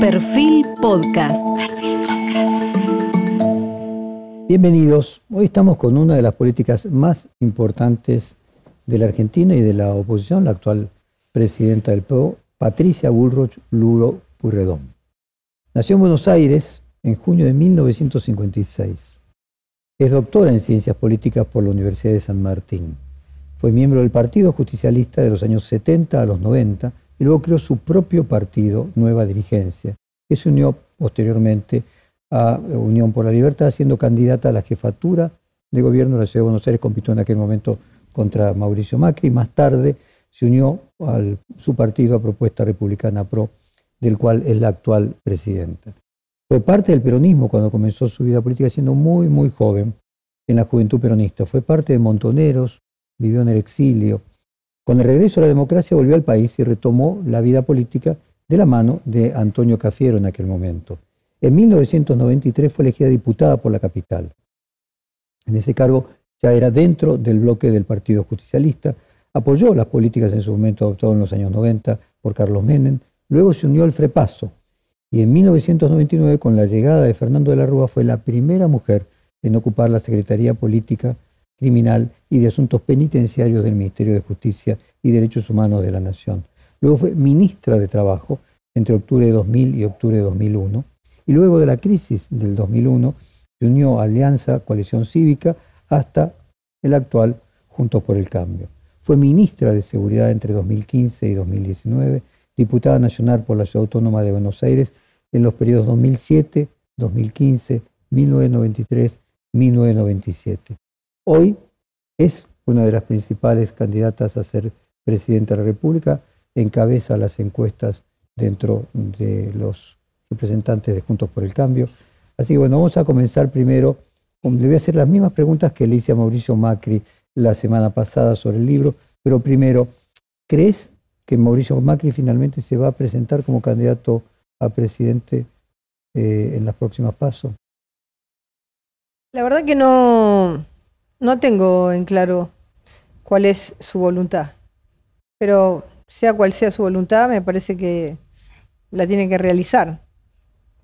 Perfil Podcast. Bienvenidos. Hoy estamos con una de las políticas más importantes de la Argentina y de la oposición, la actual presidenta del PRO, Patricia Bullrich Luro Purredón. Nació en Buenos Aires en junio de 1956. Es doctora en Ciencias Políticas por la Universidad de San Martín. Fue miembro del Partido Justicialista de los años 70 a los 90 y luego creó su propio partido, Nueva Dirigencia, que se unió posteriormente a Unión por la Libertad, siendo candidata a la jefatura de gobierno de la Ciudad de Buenos Aires, compitió en aquel momento contra Mauricio Macri, más tarde se unió a su partido a Propuesta Republicana PRO, del cual es la actual presidenta. Fue parte del peronismo cuando comenzó su vida política siendo muy, muy joven en la juventud peronista. Fue parte de Montoneros, vivió en el exilio, con el regreso a la democracia volvió al país y retomó la vida política de la mano de Antonio Cafiero en aquel momento. En 1993 fue elegida diputada por la capital. En ese cargo ya era dentro del bloque del Partido Justicialista, apoyó las políticas en su momento adoptadas en los años 90 por Carlos Menem, luego se unió al Frepaso y en 1999 con la llegada de Fernando de la Rúa fue la primera mujer en ocupar la Secretaría Política Criminal y de Asuntos Penitenciarios del Ministerio de Justicia y Derechos Humanos de la Nación. Luego fue ministra de Trabajo entre octubre de 2000 y octubre de 2001. Y luego de la crisis del 2001 se unió a Alianza Coalición Cívica hasta el actual Juntos por el Cambio. Fue ministra de Seguridad entre 2015 y 2019, diputada nacional por la Ciudad Autónoma de Buenos Aires en los periodos 2007, 2015, 1993, 1997. Hoy es una de las principales candidatas a ser presidenta de la República, encabeza las encuestas dentro de los representantes de Juntos por el Cambio. Así que bueno, vamos a comenzar primero. Le voy a hacer las mismas preguntas que le hice a Mauricio Macri la semana pasada sobre el libro, pero primero, ¿crees que Mauricio Macri finalmente se va a presentar como candidato a presidente eh, en las próximas pasos? La verdad que no, no tengo en claro cuál es su voluntad, pero sea cual sea su voluntad, me parece que la tiene que realizar.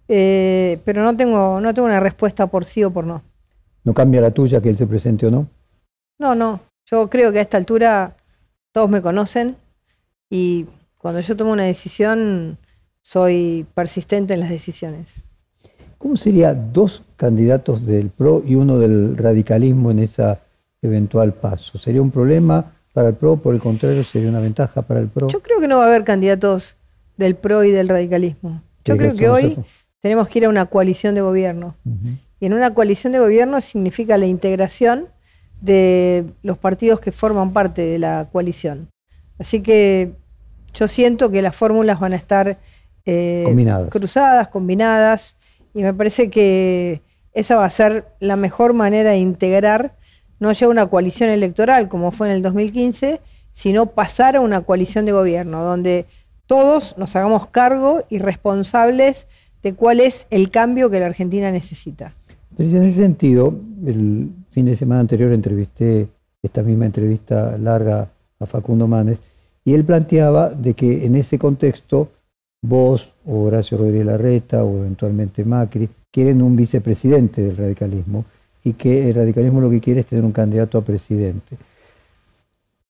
Eh, pero no tengo, no tengo una respuesta por sí o por no. ¿No cambia la tuya que él se presente o no? No, no. Yo creo que a esta altura todos me conocen y cuando yo tomo una decisión soy persistente en las decisiones. ¿Cómo sería dos candidatos del PRO y uno del radicalismo en esa eventual paso? ¿Sería un problema para el PRO? Por el contrario, ¿sería una ventaja para el PRO? Yo creo que no va a haber candidatos del PRO y del radicalismo. Yo creo que hoy tenemos que ir a una coalición de gobierno. Y en una coalición de gobierno significa la integración de los partidos que forman parte de la coalición. Así que yo siento que las fórmulas van a estar eh, cruzadas, combinadas, y me parece que esa va a ser la mejor manera de integrar, no ya una coalición electoral como fue en el 2015, sino pasar a una coalición de gobierno, donde todos nos hagamos cargo y responsables de cuál es el cambio que la Argentina necesita. en ese sentido, el fin de semana anterior entrevisté esta misma entrevista larga a Facundo Manes, y él planteaba de que en ese contexto vos o Horacio Rodríguez Larreta o eventualmente Macri quieren un vicepresidente del radicalismo y que el radicalismo lo que quiere es tener un candidato a presidente.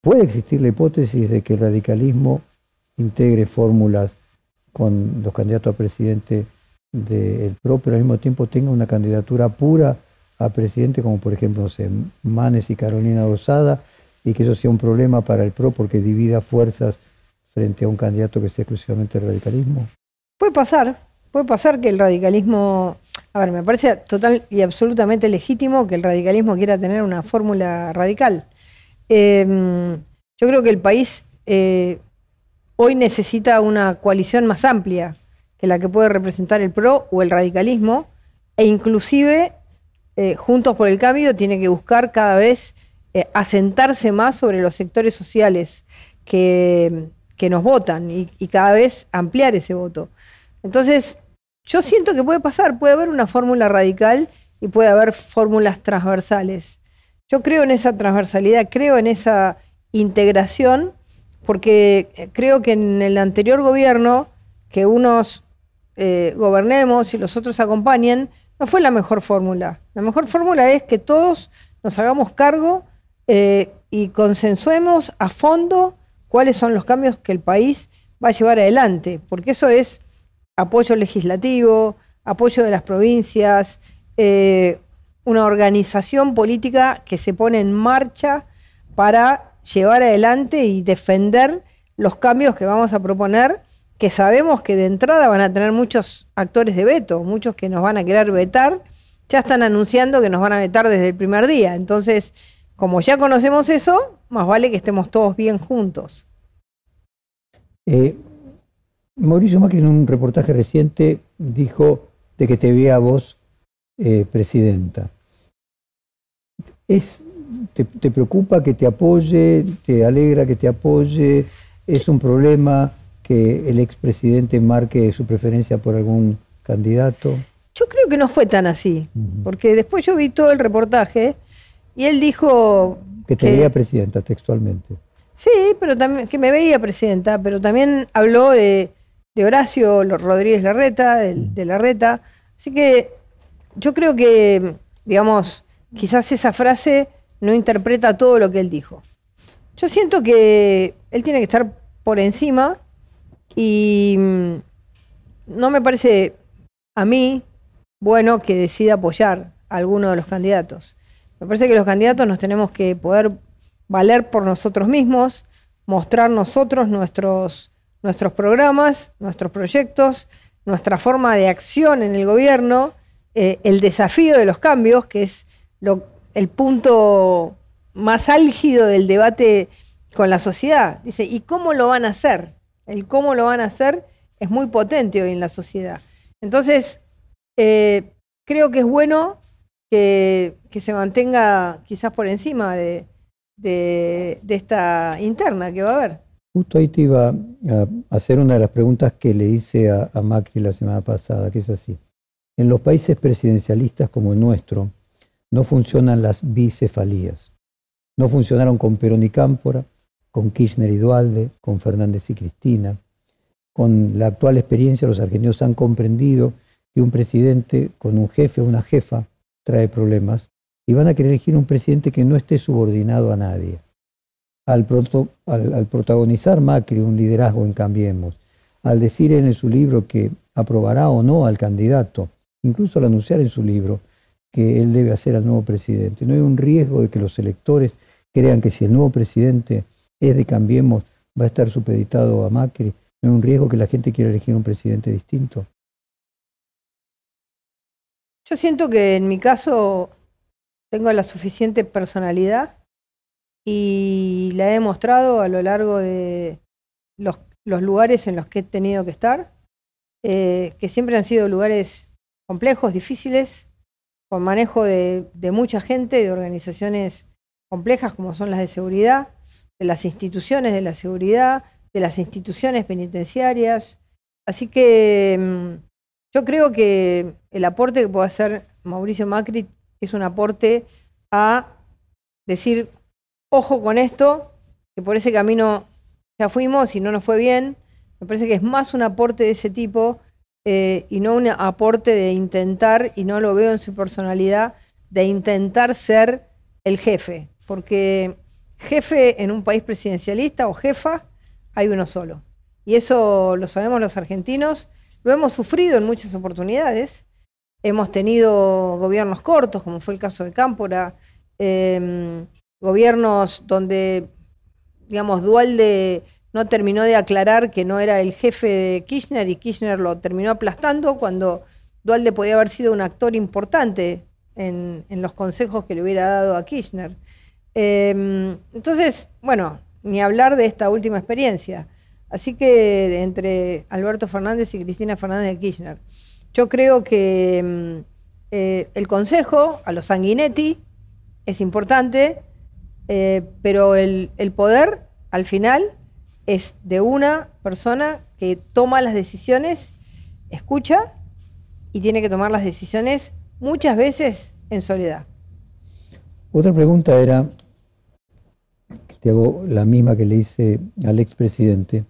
¿Puede existir la hipótesis de que el radicalismo integre fórmulas con los candidatos a presidente del PRO, pero al mismo tiempo tenga una candidatura pura a presidente, como por ejemplo Manes y Carolina Rosada, y que eso sea un problema para el PRO porque divida fuerzas frente a un candidato que sea exclusivamente radicalismo? Puede pasar, puede pasar que el radicalismo, a ver, me parece total y absolutamente legítimo que el radicalismo quiera tener una fórmula radical. Em, yo creo que el país eh, hoy necesita una coalición más amplia que la que puede representar el PRO o el radicalismo, e inclusive eh, Juntos por el Cambio tiene que buscar cada vez eh, asentarse más sobre los sectores sociales que que nos votan y, cada vez ampliar ese voto. Entonces, yo siento que puede pasar, puede haber una fórmula radical y puede haber fórmulas transversales. Yo creo en esa transversalidad, creo en esa integración, porque creo que en el anterior gobierno, que unos eh, gobernemos y los otros acompañen, no fue la mejor fórmula. La mejor fórmula es que todos nos hagamos cargo eh, y consensuemos a fondo cuáles son los cambios que el país va a llevar adelante, porque eso es apoyo legislativo, apoyo de las provincias, eh, una organización política que se pone en marcha para llevar adelante y defender los cambios que vamos a proponer, que sabemos que de entrada van a tener muchos actores de veto, muchos que nos van a querer vetar, ya están anunciando que nos van a vetar desde el primer día. Entonces, como ya conocemos eso, más vale que estemos todos bien juntos. Eh, Mauricio Macri en un reportaje reciente dijo de que te vea a vos eh, presidenta. ¿Es, te, preocupa que te apoye? ¿Te alegra que te apoye? ¿Es un problema que el expresidente marque su preferencia por algún candidato? Yo creo que no fue tan así, porque después yo vi todo el reportaje y él dijo... Que te veía presidenta textualmente. Sí, pero también que me veía presidenta, pero también habló de, Horacio Rodríguez Larreta, de, de Larreta. Así que yo creo que, digamos, quizás esa frase no interpreta todo lo que él dijo. Yo siento que él tiene que estar por encima y mm, no me parece a mí bueno que decida apoyar a alguno de los candidatos. Me parece que los candidatos nos tenemos que poder valer por nosotros mismos, mostrar nosotros nuestros, nuestros programas, nuestros proyectos, nuestra forma de acción en el gobierno, eh, el desafío de los cambios, que es lo, el punto más álgido del debate con la sociedad. Dice, ¿y cómo lo van a hacer? El cómo lo van a hacer es muy potente hoy en la sociedad. Entonces, eh, creo que es bueno que, se mantenga quizás por encima de, esta interna que va a haber. Justo ahí te iba a hacer una de las preguntas que le hice a, a Macri la semana pasada, que es así. En los países presidencialistas como el nuestro, no funcionan las bicefalías. No funcionaron con Perón y Cámpora, con Kirchner y Dualde, con Fernández y Cristina. Con la actual experiencia los argentinos han comprendido que un presidente con un jefe o una jefa trae problemas y van a querer elegir un presidente que no esté subordinado a nadie. Al, al, protagonizar Macri un liderazgo en Cambiemos, al decir en su libro que aprobará o no al candidato, incluso al anunciar en su libro que él debe hacer al nuevo presidente. No hay un riesgo de que los electores crean que si el nuevo presidente es de Cambiemos, va a estar supeditado a Macri. No hay un riesgo que la gente quiera elegir un presidente distinto. Yo siento que en mi caso tengo la suficiente personalidad y la he demostrado a lo largo de los, lugares en los que he tenido que estar, eh, que siempre han sido lugares complejos, difíciles, con manejo de, mucha gente, de organizaciones complejas como son las de seguridad, de las instituciones de la seguridad, de las instituciones penitenciarias. Así que mm, yo creo que el aporte que puede hacer Mauricio Macri es un aporte a decir, ojo con esto, que por ese camino ya fuimos y no nos fue bien. Me parece que es más un aporte de ese tipo eh, y no un aporte de intentar, y no lo veo en su personalidad, de intentar ser el jefe, porque jefe en un país presidencialista o jefa hay uno solo. Y eso lo sabemos los argentinos, lo hemos sufrido en muchas oportunidades. Hemos tenido gobiernos cortos, como fue el caso de Cámpora, em, gobiernos donde, digamos, Dualde no terminó de aclarar que no era el jefe de Kirchner y Kirchner lo terminó aplastando cuando Dualde podía haber sido un actor importante en, los consejos que le hubiera dado a Kirchner. Em, entonces, bueno, ni hablar de esta última experiencia. Así que entre Alberto Fernández y Cristina Fernández de Kirchner, yo creo que em, eh, el consejo a los Sanguinetti es importante, eh, pero el poder al final es de una persona que toma las decisiones, escucha y tiene que tomar las decisiones muchas veces en soledad. Otra pregunta era, te hago la misma que le hice al expresidente,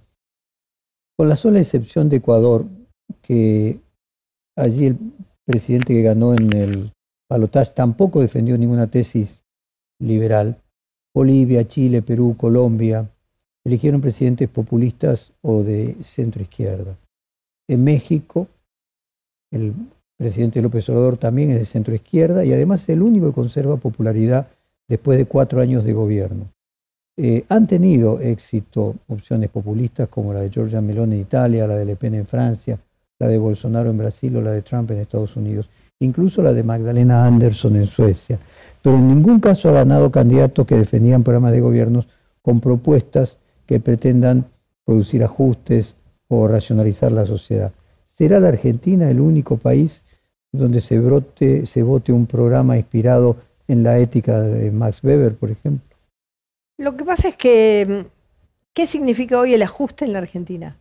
con la sola excepción de Ecuador, que allí el presidente que ganó en el balotaje tampoco defendió ninguna tesis liberal. Bolivia, Chile, Perú, Colombia eligieron presidentes populistas o de centro izquierda. En México, el presidente López Obrador también es de centro izquierda y además es el único que conserva popularidad después de cuatro años de gobierno. Eh, han tenido éxito opciones populistas como la de Giorgia Meloni en Italia, la de Le Pen en Francia, la de Bolsonaro en Brasil o la de Trump en Estados Unidos, incluso la de Magdalena Anderson en Suecia. Pero en ningún caso ha ganado candidatos que defendían programas de gobiernos con propuestas que pretendan producir ajustes o racionalizar la sociedad. ¿Será la Argentina el único país donde se, brote, se vote un programa inspirado en la ética de Max Weber, por ejemplo? Lo que pasa es que, ¿qué significa hoy el ajuste en la Argentina?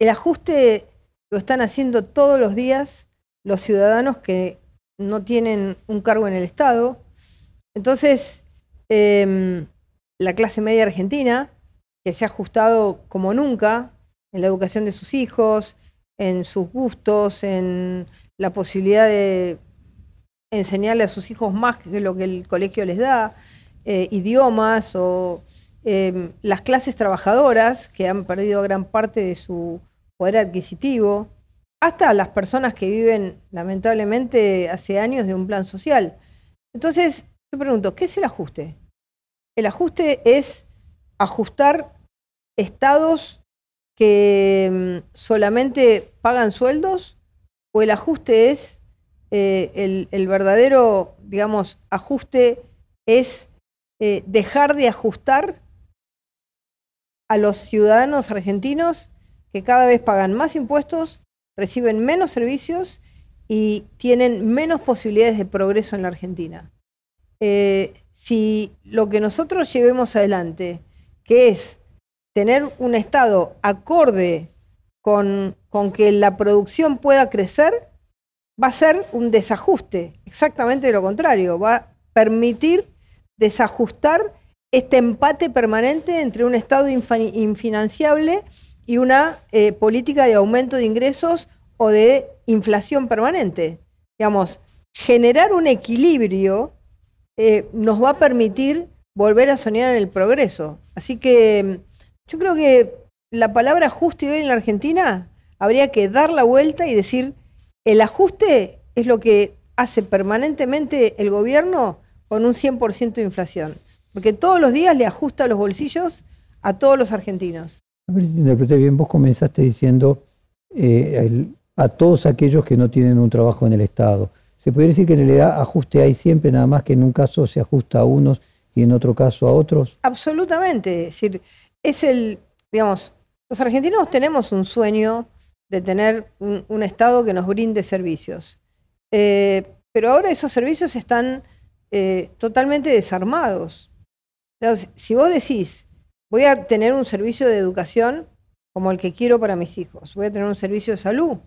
El ajuste lo están haciendo todos los días los ciudadanos que no tienen un cargo en el Estado. Entonces, em, la clase media argentina, que se ha ajustado como nunca en la educación de sus hijos, en sus gustos, en la posibilidad de enseñarle a sus hijos más que lo que el colegio les da, eh, idiomas o em, las clases trabajadoras que han perdido gran parte de su poder adquisitivo, hasta las personas que viven lamentablemente hace años de un plan social. Entonces, yo pregunto, ¿qué es el ajuste? El ajuste es ajustar estados que em, solamente pagan sueldos o el ajuste es eh, el, verdadero, digamos, ajuste es eh, dejar de ajustar a los ciudadanos argentinos que cada vez pagan más impuestos, reciben menos servicios y tienen menos posibilidades de progreso en la Argentina. Eh, si lo que nosotros llevemos adelante, que es tener un Estado acorde con, con que la producción pueda crecer, va a ser un desajuste, exactamente lo contrario, va a permitir desajustar este empate permanente entre un Estado infinanciable y una eh, política de aumento de ingresos o de inflación permanente. Digamos, generar un equilibrio eh, nos va a permitir volver a soñar en el progreso. Así que yo creo que la palabra ajuste hoy en la Argentina habría que dar la vuelta y decir el ajuste es lo que hace permanentemente el gobierno con un 100% de inflación, porque todos los días le ajusta los bolsillos a todos los argentinos. A ver si te interpreté bien, vos comenzaste diciendo eh, a todos aquellos que no tienen un trabajo en el Estado. ¿Se puede decir que en realidad ajuste hay siempre, nada más que en un caso se ajusta a unos y en otro caso a otros? Absolutamente. Es decir, es el, digamos, los argentinos tenemos un sueño de tener un, Estado que nos brinde servicios. Eh, pero ahora esos servicios están eh, totalmente desarmados. si vos decís, voy a tener un servicio de educación como el que quiero para mis hijos, voy a tener un servicio de salud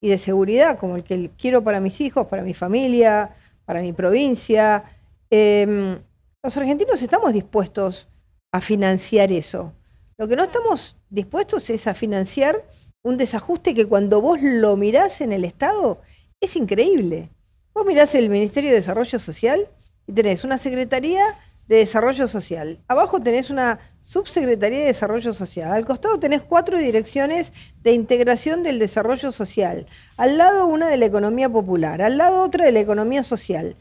y de seguridad como el que quiero para mis hijos, para mi familia, para mi provincia, em, los argentinos estamos dispuestos a financiar eso. Lo que no estamos dispuestos es a financiar un desajuste que cuando vos lo mirás en el Estado es increíble. Vos mirás el Ministerio de Desarrollo Social y tenés una Secretaría de Desarrollo Social. Abajo tenés una Subsecretaría de Desarrollo Social. Al costado tenés cuatro direcciones de integración del desarrollo social. Al lado una de la economía popular. Al lado otra de la economía social.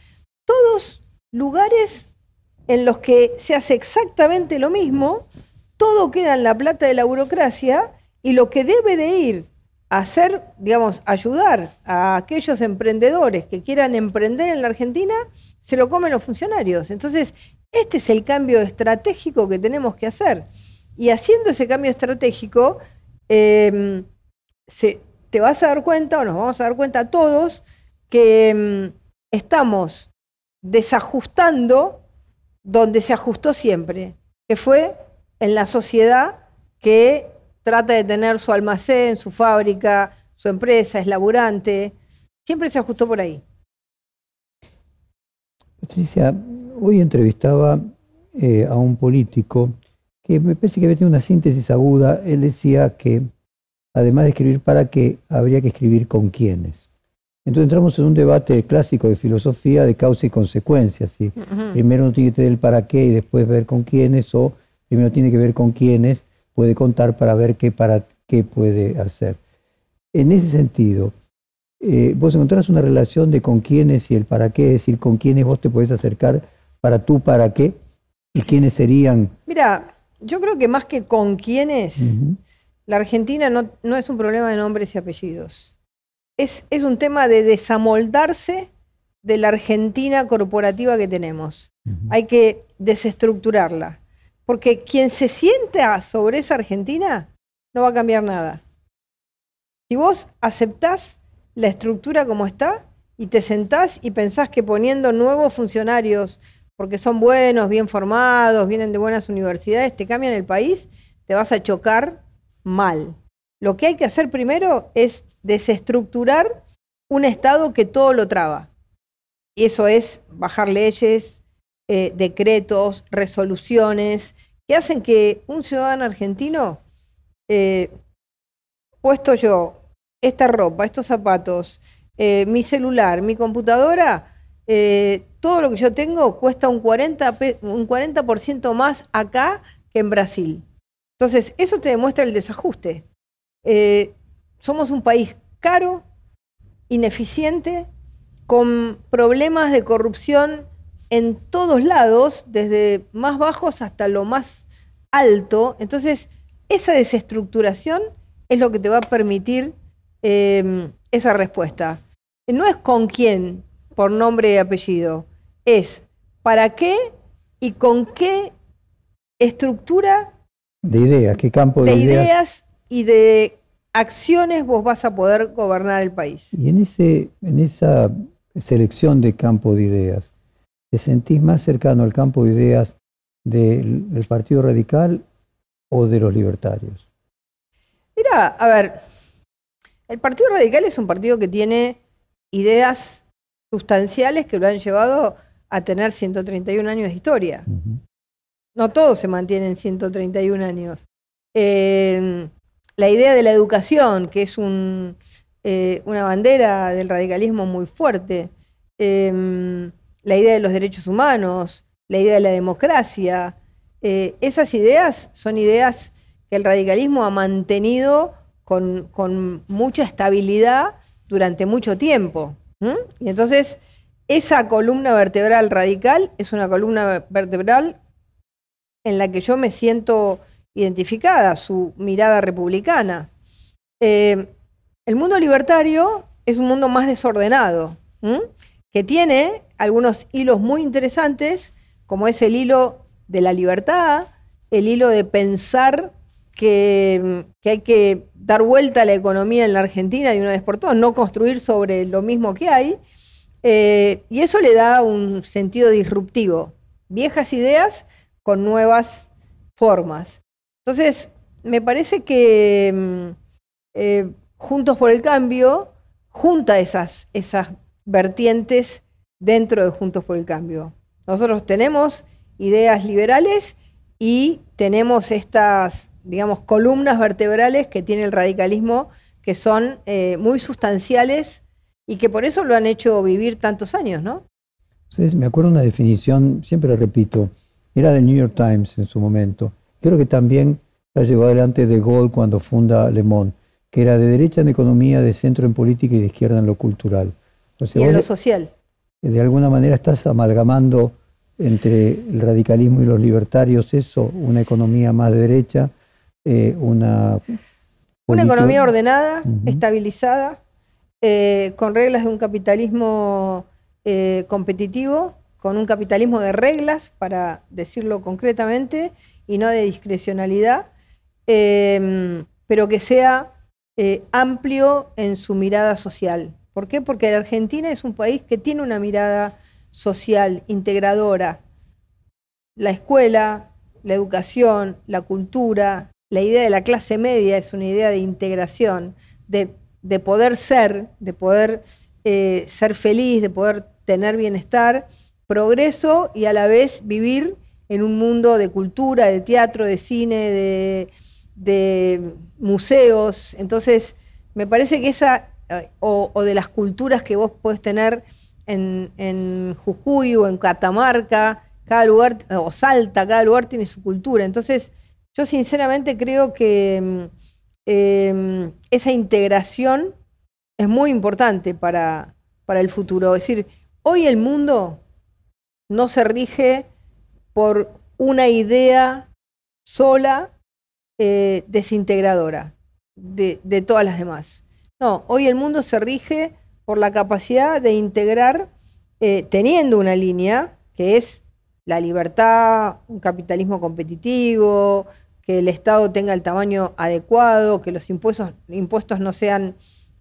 Todos lugares en los que se hace exactamente lo mismo, todo queda en la plata de la burocracia y lo que debe de ir a hacer, digamos, ayudar a aquellos emprendedores que quieran emprender en la Argentina, se lo comen los funcionarios. Entonces, este es el cambio estratégico que tenemos que hacer. Y haciendo ese cambio estratégico, em, te vas a dar cuenta, o nos vamos a dar cuenta todos, que em, estamos desajustando donde se ajustó siempre, que fue en la sociedad que trata de tener su almacén, su fábrica, su empresa, es laburante, siempre se ajustó por ahí. Patricia, hoy entrevistaba eh, a un político que me parece que había tenido una síntesis aguda. Él decía que además de escribir para qué, habría que escribir con quiénes. Entonces entramos en un debate clásico de filosofía de causa y consecuencia. ¿sí? Primero uno tiene que tener el para qué y después ver con quiénes, o primero tiene que ver con quiénes, puede contar para ver qué para qué puede hacer. En ese sentido, eh, vos encontrás una relación de con quiénes y el para qué, es decir, con quiénes vos te podés acercar para tú para qué y quiénes serían. Mira, yo creo que más que con quiénes, la Argentina no, no, es un problema de nombres y apellidos. Es, es un tema de desamoldarse de la Argentina corporativa que tenemos. Hay que desestructurarla. Porque quien se sienta sobre esa Argentina no va a cambiar nada. Si vos aceptás la estructura como está y te sentás y pensás que poniendo nuevos funcionarios, porque son buenos, bien formados, vienen de buenas universidades, te cambian el país, te vas a chocar mal. Lo que hay que hacer primero es desestructurar un Estado que todo lo traba. Y eso es bajar leyes, eh, decretos, resoluciones, que hacen que un ciudadano argentino, eh, puesto yo esta ropa, estos zapatos, eh, mi celular, mi computadora, todo lo que yo tengo cuesta un 40%, un 40 más acá que en Brasil. Entonces, eso te demuestra el desajuste. somos un país caro, ineficiente, con problemas de corrupción en todos lados, desde más bajos hasta lo más alto. Entonces, esa desestructuración es lo que te va a permitir em, esa respuesta. No es con quién, por nombre y apellido, es para qué y con qué estructura de ideas, qué campo de, ideas y de acciones vos vas a poder gobernar el país. Y en, ese, en esa selección de campo de ideas, ¿te sentís más cercano al campo de ideas del, Partido Radical o de los libertarios? Mira, a ver, el Partido Radical es un partido que tiene ideas sustanciales que lo han llevado a tener 131 años de historia. No todos se mantienen 131 años. Eh, la idea de la educación, que es un, eh, una bandera del radicalismo muy fuerte, eh, la idea de los derechos humanos, la idea de la democracia. Eh, esas ideas son ideas que el radicalismo ha mantenido con, mucha estabilidad durante mucho tiempo. Y entonces, esa columna vertebral radical es una columna vertebral en la que yo me siento identificada, su mirada republicana. Eh, el mundo libertario es un mundo más desordenado, que tiene algunos hilos muy interesantes, como es el hilo de la libertad, el hilo de pensar que, hay que dar vuelta a la economía en la Argentina de una vez por todas, no construir sobre lo mismo que hay, eh, y eso le da un sentido disruptivo, viejas ideas con nuevas formas. Entonces, me parece que mm, eh, Juntos por el Cambio junta esas, esas vertientes dentro de Juntos por el Cambio. Nosotros tenemos ideas liberales y tenemos estas, digamos, columnas vertebrales que tiene el radicalismo que son eh, muy sustanciales y que por eso lo han hecho vivir tantos años, ¿no? me acuerdo una definición, siempre repito, era del New York Times en su momento. Creo que también la llevó adelante de Gaulle cuando funda Le Monde, que era de derecha en economía, de centro en política y de izquierda en lo cultural. y en lo social de alguna manera estás amalgamando entre el radicalismo y los libertarios eso, una economía más de derecha, eh, una... Una economía ordenada, estabilizada, eh, con reglas de un capitalismo eh, competitivo, con un capitalismo de reglas, para decirlo concretamente, y no de discrecionalidad, pero que sea amplio en su mirada social. ¿Por qué? Porque la Argentina es un país que tiene una mirada social, integradora. La escuela, la educación, la cultura, la idea de la clase media es una idea de integración, de, poder ser, de poder eh, ser feliz, de poder tener bienestar, progreso y a la vez vivir en un mundo de cultura, de teatro, de cine, de museos. Entonces, me parece que esa, eh, o, de las culturas que vos podés tener en, en, Jujuy o en Catamarca, cada lugar, o Salta, cada lugar tiene su cultura. Entonces, yo sinceramente creo que mm, em, esa integración es muy importante para, para el futuro. Es decir, hoy el mundo no se rige por una idea sola eh, desintegradora de, todas las demás. No, hoy el mundo se rige por la capacidad de integrar, eh, teniendo una línea que es la libertad, un capitalismo competitivo, que el Estado tenga el tamaño adecuado, que los impuestos, impuestos no sean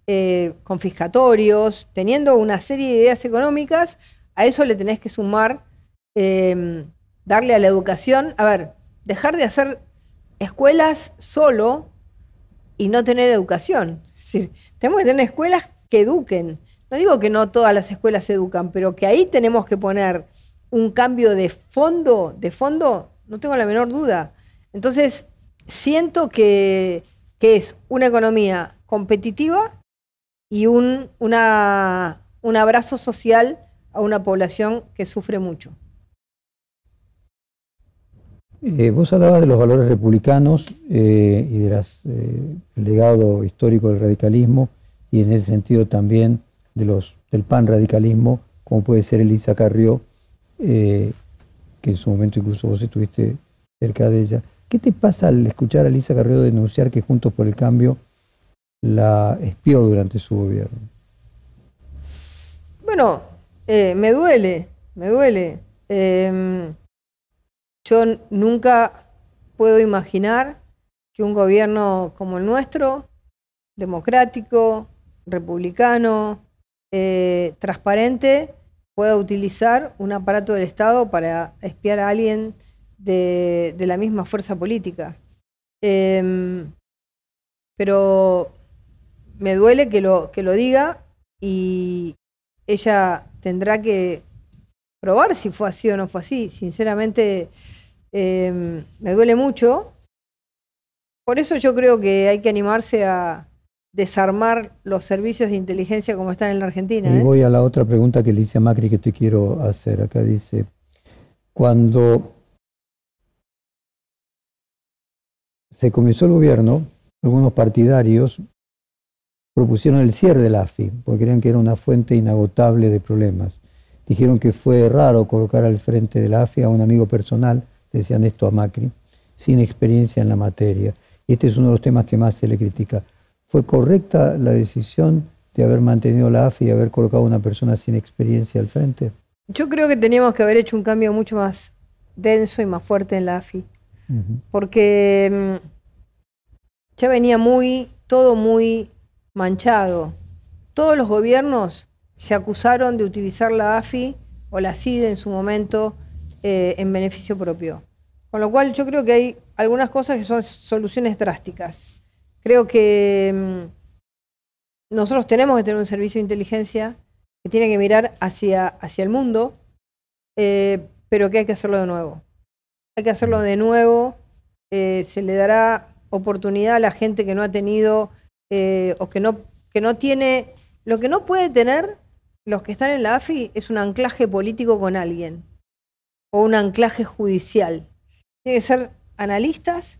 eh, confiscatorios, teniendo una serie de ideas económicas, a eso le tenés que sumar, darle a la educación, a ver, dejar de hacer escuelas solo y no tener educación. tenemos que tener escuelas que eduquen. No digo que no todas las escuelas educan, pero que ahí tenemos que poner un cambio de fondo, de fondo, no tengo la menor duda. Entonces, siento que, es una economía competitiva y un, una, un abrazo social a una población que sufre mucho. Eh, vos hablabas de los valores republicanos eh, y del eh, legado histórico del radicalismo y en ese sentido también de los, del pan-radicalismo, como puede ser Elisa Carrió, que en su momento incluso vos estuviste cerca de ella. ¿Qué te pasa al escuchar a Elisa Carrió denunciar que Juntos por el Cambio la espió durante su gobierno? Bueno, me duele, me duele. Em, yo nunca puedo imaginar que un gobierno como el nuestro, democrático, republicano, eh, transparente, pueda utilizar un aparato del Estado para espiar a alguien de, la misma fuerza política. Em, pero me duele que lo, que lo diga y ella tendrá que probar si fue así o no fue así. Sinceramente, em, me duele mucho. Por eso yo creo que hay que animarse a desarmar los servicios de inteligencia como están en la Argentina. Y ¿eh? voy a la otra pregunta que le hice a Macri que te quiero hacer. Acá dice, cuando se comenzó el gobierno, algunos partidarios propusieron el cierre de la AFI, porque creían que era una fuente inagotable de problemas. Dijeron que fue raro colocar al frente de la AFI a un amigo personal, decían esto a Macri, sin experiencia en la materia. Este es uno de los temas que más se le critica. ¿Fue correcta la decisión de haber mantenido la AFI y haber colocado a una persona sin experiencia al frente? Yo creo que teníamos que haber hecho un cambio mucho más denso y más fuerte en la AFI, porque mm, ya venía muy, todo muy manchado. Todos los gobiernos se acusaron de utilizar la AFI o la CIDE en su momento eh, en beneficio propio. Con lo cual yo creo que hay algunas cosas que son soluciones drásticas. Creo que mm, nosotros tenemos que tener un servicio de inteligencia que tiene que mirar hacia, hacia el mundo, eh, pero que hay que hacerlo de nuevo. Hay que hacerlo de nuevo. Eh, se le dará oportunidad a la gente que no ha tenido o que no, que no tiene, lo que no puede tener los que están en la AFI es un anclaje político con alguien o un anclaje judicial. Tienen que ser analistas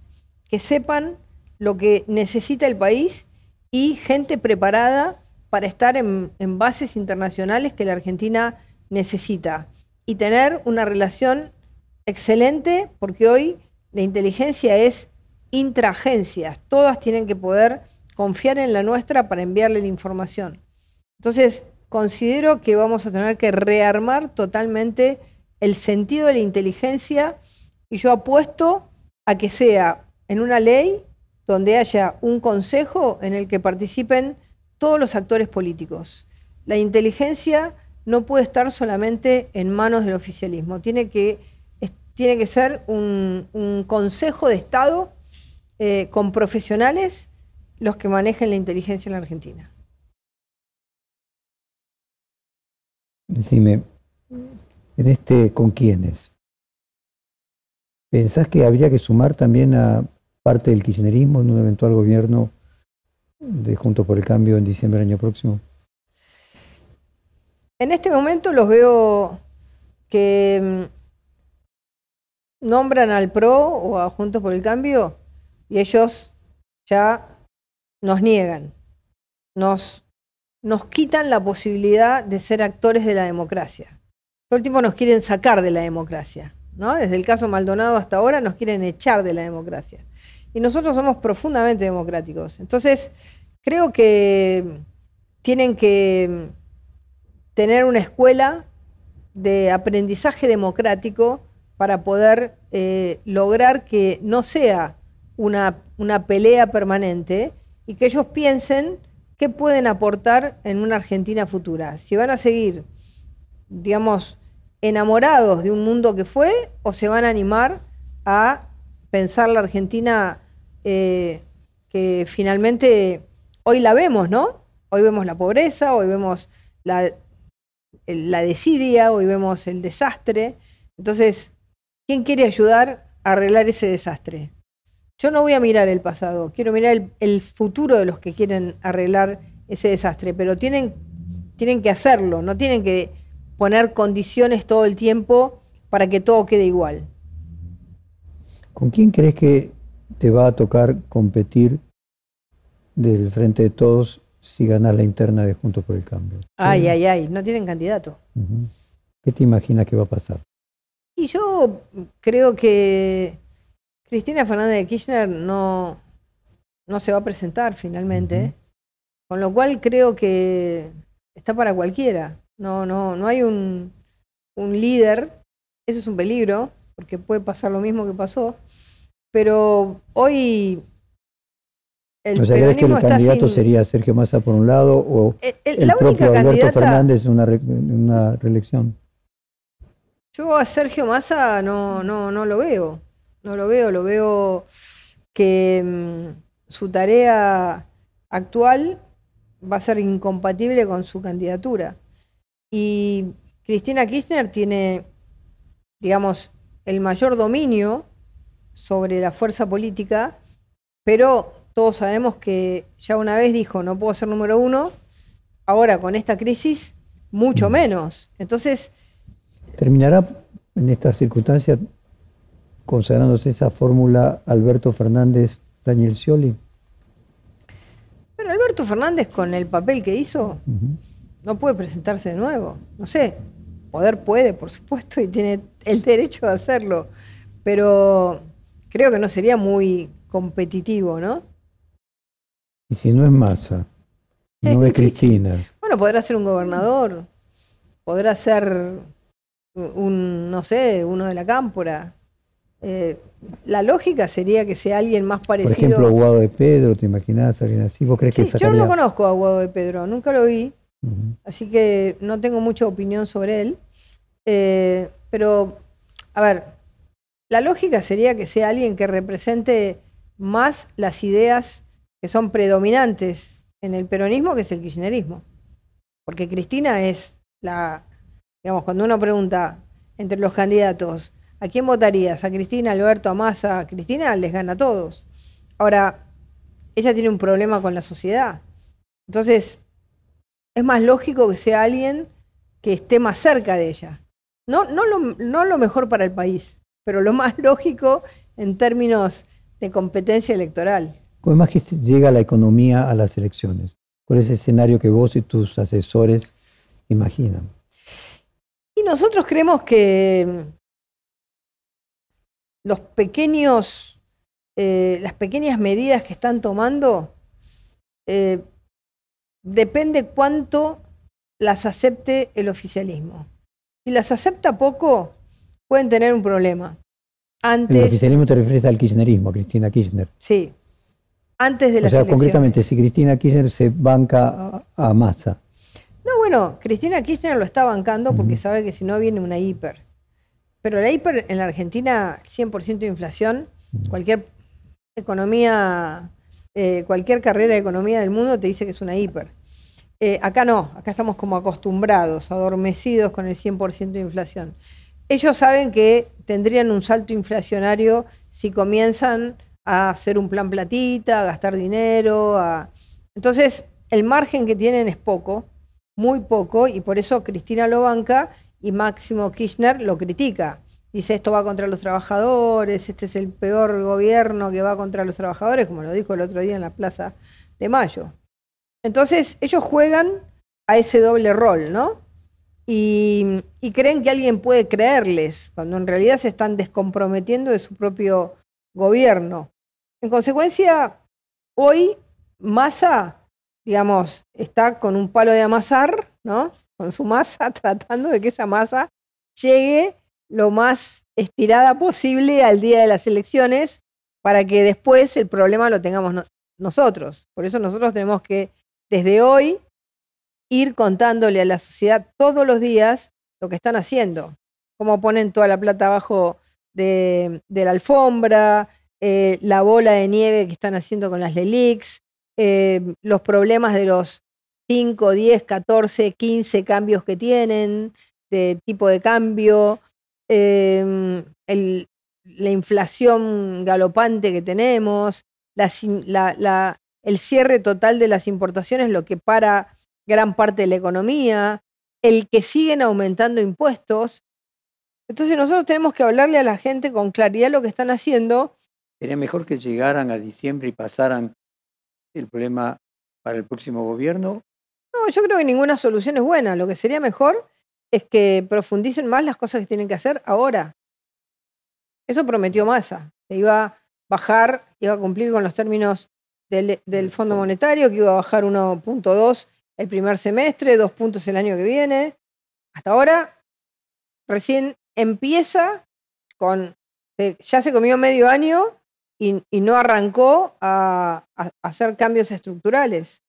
que sepan lo que necesita el país y gente preparada para estar en, bases internacionales que la Argentina necesita y tener una relación excelente porque hoy la inteligencia es intraagencias, todas tienen que poder confiar en la nuestra para enviarle la información. Entonces, considero que vamos a tener que rearmar totalmente el sentido de la inteligencia y yo apuesto a que sea en una ley donde haya un consejo en el que participen todos los actores políticos. La inteligencia no puede estar solamente en manos del oficialismo, tiene que, tiene que ser un, consejo de Estado eh, con profesionales los que manejen la inteligencia en la Argentina. Decime, en este, ¿con quiénes? ¿Pensás que habría que sumar también a parte del kirchnerismo en un eventual gobierno de Juntos por el Cambio en diciembre del año próximo? En este momento los veo que mm, nombran al PRO o a Juntos por el Cambio y ellos ya nos niegan, nos, nos quitan la posibilidad de ser actores de la democracia. Todo el tiempo nos quieren sacar de la democracia, ¿no? Desde el caso Maldonado hasta ahora nos quieren echar de la democracia. Y nosotros somos profundamente democráticos. Entonces, creo que tienen que tener una escuela de aprendizaje democrático para poder eh, lograr que no sea una, una pelea permanente y que ellos piensen qué pueden aportar en una Argentina futura. Si van a seguir, digamos, enamorados de un mundo que fue o se van a animar a pensar la Argentina eh, que finalmente hoy la vemos, ¿no? Hoy vemos la pobreza, hoy vemos la, la desidia, hoy vemos el desastre. Entonces, ¿quién quiere ayudar a arreglar ese desastre? Yo no voy a mirar el pasado, quiero mirar el, futuro de los que quieren arreglar ese desastre, pero tienen, tienen que hacerlo, no tienen que poner condiciones todo el tiempo para que todo quede igual. ¿Con quién crees que te va a tocar competir del frente de todos si ganas la interna de Juntos por el Cambio? Ay, ay, ay, no tienen candidato. ¿Qué te imaginas que va a pasar? Y yo creo que Cristina Fernández de Kirchner no, no se va a presentar finalmente, con lo cual creo que está para cualquiera. No, no, no hay un, un líder, eso es un peligro, porque puede pasar lo mismo que pasó. Pero hoy el o sea, ¿crees que el candidato sería Sergio Massa por un lado o el, propio Alberto Fernández en una, una reelección? Yo a Sergio Massa no, no, no lo veo no lo veo, lo veo que mm, su tarea actual va a ser incompatible con su candidatura. Y Cristina Kirchner tiene, digamos, el mayor dominio sobre la fuerza política, pero todos sabemos que ya una vez dijo no puedo ser número uno, ahora con esta crisis mucho mm. menos. Entonces... ¿Terminará en estas circunstancias consagrándose esa fórmula Alberto Fernández, Daniel Scioli? Pero Alberto Fernández con el papel que hizo no puede presentarse de nuevo. No sé, poder puede, por supuesto, y tiene el derecho de hacerlo, pero creo que no sería muy competitivo, ¿no? Y si no es Massa, no es Cristina. Bueno, podrá ser un gobernador, podrá ser un, no sé, uno de la cámpora, eh, la lógica sería que sea alguien más parecido. Por ejemplo, Aguado de Pedro, ¿te imaginas alguien así? ¿Vos crees que Yo no conozco a Aguado de Pedro, nunca lo vi, así que no tengo mucha opinión sobre él. Eh, pero, a ver, la lógica sería que sea alguien que represente más las ideas que son predominantes en el peronismo que es el kirchnerismo. Porque Cristina es la, digamos, cuando uno pregunta entre los candidatos, ¿A quién votarías? ¿A Cristina, Alberto, a Massa? Cristina les gana a todos. Ahora, ella tiene un problema con la sociedad. Entonces, es más lógico que sea alguien que esté más cerca de ella. No, no, lo, no lo mejor para el país, pero lo más lógico en términos de competencia electoral. ¿Cómo más que llega la economía a las elecciones? ¿Cuál es el escenario que vos y tus asesores imaginan? Nosotros creemos que los pequeños, eh, las pequeñas medidas que están tomando, eh, depende cuánto las acepte el oficialismo. Si las acepta poco, pueden tener un problema. Antes, el oficialismo te refieres al kirchnerismo, Cristina Kirchner. Sí. Antes de la O sea, concretamente, si Cristina Kirchner se banca a, masa. No, bueno, Cristina Kirchner lo está bancando porque sabe que si no viene una hiper. Pero la hiper en la Argentina, 100% de inflación, cualquier economía, eh, cualquier carrera de economía del mundo te dice que es una hiper. Eh, acá no, acá estamos como acostumbrados, adormecidos con el 100% de inflación. Ellos saben que tendrían un salto inflacionario si comienzan a hacer un plan platita, a gastar dinero. A... Entonces, el margen que tienen es poco, muy poco, y por eso Cristina lo banca y Máximo Kirchner lo critica. Dice, esto va contra los trabajadores, este es el peor gobierno que va contra los trabajadores, como lo dijo el otro día en la Plaza de Mayo. Entonces, ellos juegan a ese doble rol, ¿no? Y, y, creen que alguien puede creerles, cuando en realidad se están descomprometiendo de su propio gobierno. En consecuencia, hoy Massa, digamos, está con un palo de amasar, ¿no? Con su masa, tratando de que esa masa llegue lo más estirada posible al día de las elecciones para que después el problema lo tengamos nosotros. Por eso nosotros tenemos que, desde hoy, ir contándole a la sociedad todos los días lo que están haciendo, cómo ponen toda la plata abajo de, la alfombra, eh, la bola de nieve que están haciendo con las LELIX, eh, los problemas de los 5, 10, 14, 15 cambios que tienen, de tipo de cambio, Em, la inflación galopante que tenemos, el cierre total de las importaciones, lo que para gran parte de la economía, el que siguen aumentando impuestos. Entonces nosotros tenemos que hablarle a la gente con claridad lo que están haciendo. Sería mejor que llegaran a diciembre y pasaran el problema para el próximo gobierno. No, yo creo que ninguna solución es buena. Lo que sería mejor es que profundicen más las cosas que tienen que hacer ahora. Eso prometió Massa, que iba a bajar, iba a cumplir con los términos del, Fondo Monetario, que iba a bajar 1.2 el primer semestre, dos puntos el año que viene. Hasta ahora, recién empieza con, eh, ya se comió medio año y, no arrancó a, hacer cambios estructurales.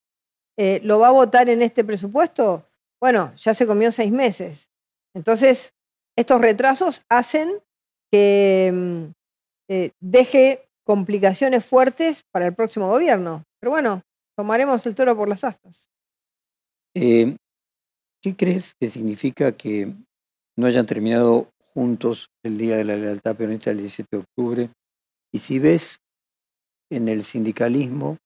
Eh, ¿Lo va a votar en este presupuesto? Bueno, ya se comió seis meses. Entonces, estos retrasos hacen que mm, eh, deje complicaciones fuertes para el próximo gobierno. Pero bueno, tomaremos el toro por las astas. Eh, ¿Qué crees que significa que no hayan terminado juntos el Día de la Lealtad Peronista el 17 de octubre? Y si ves en el sindicalismo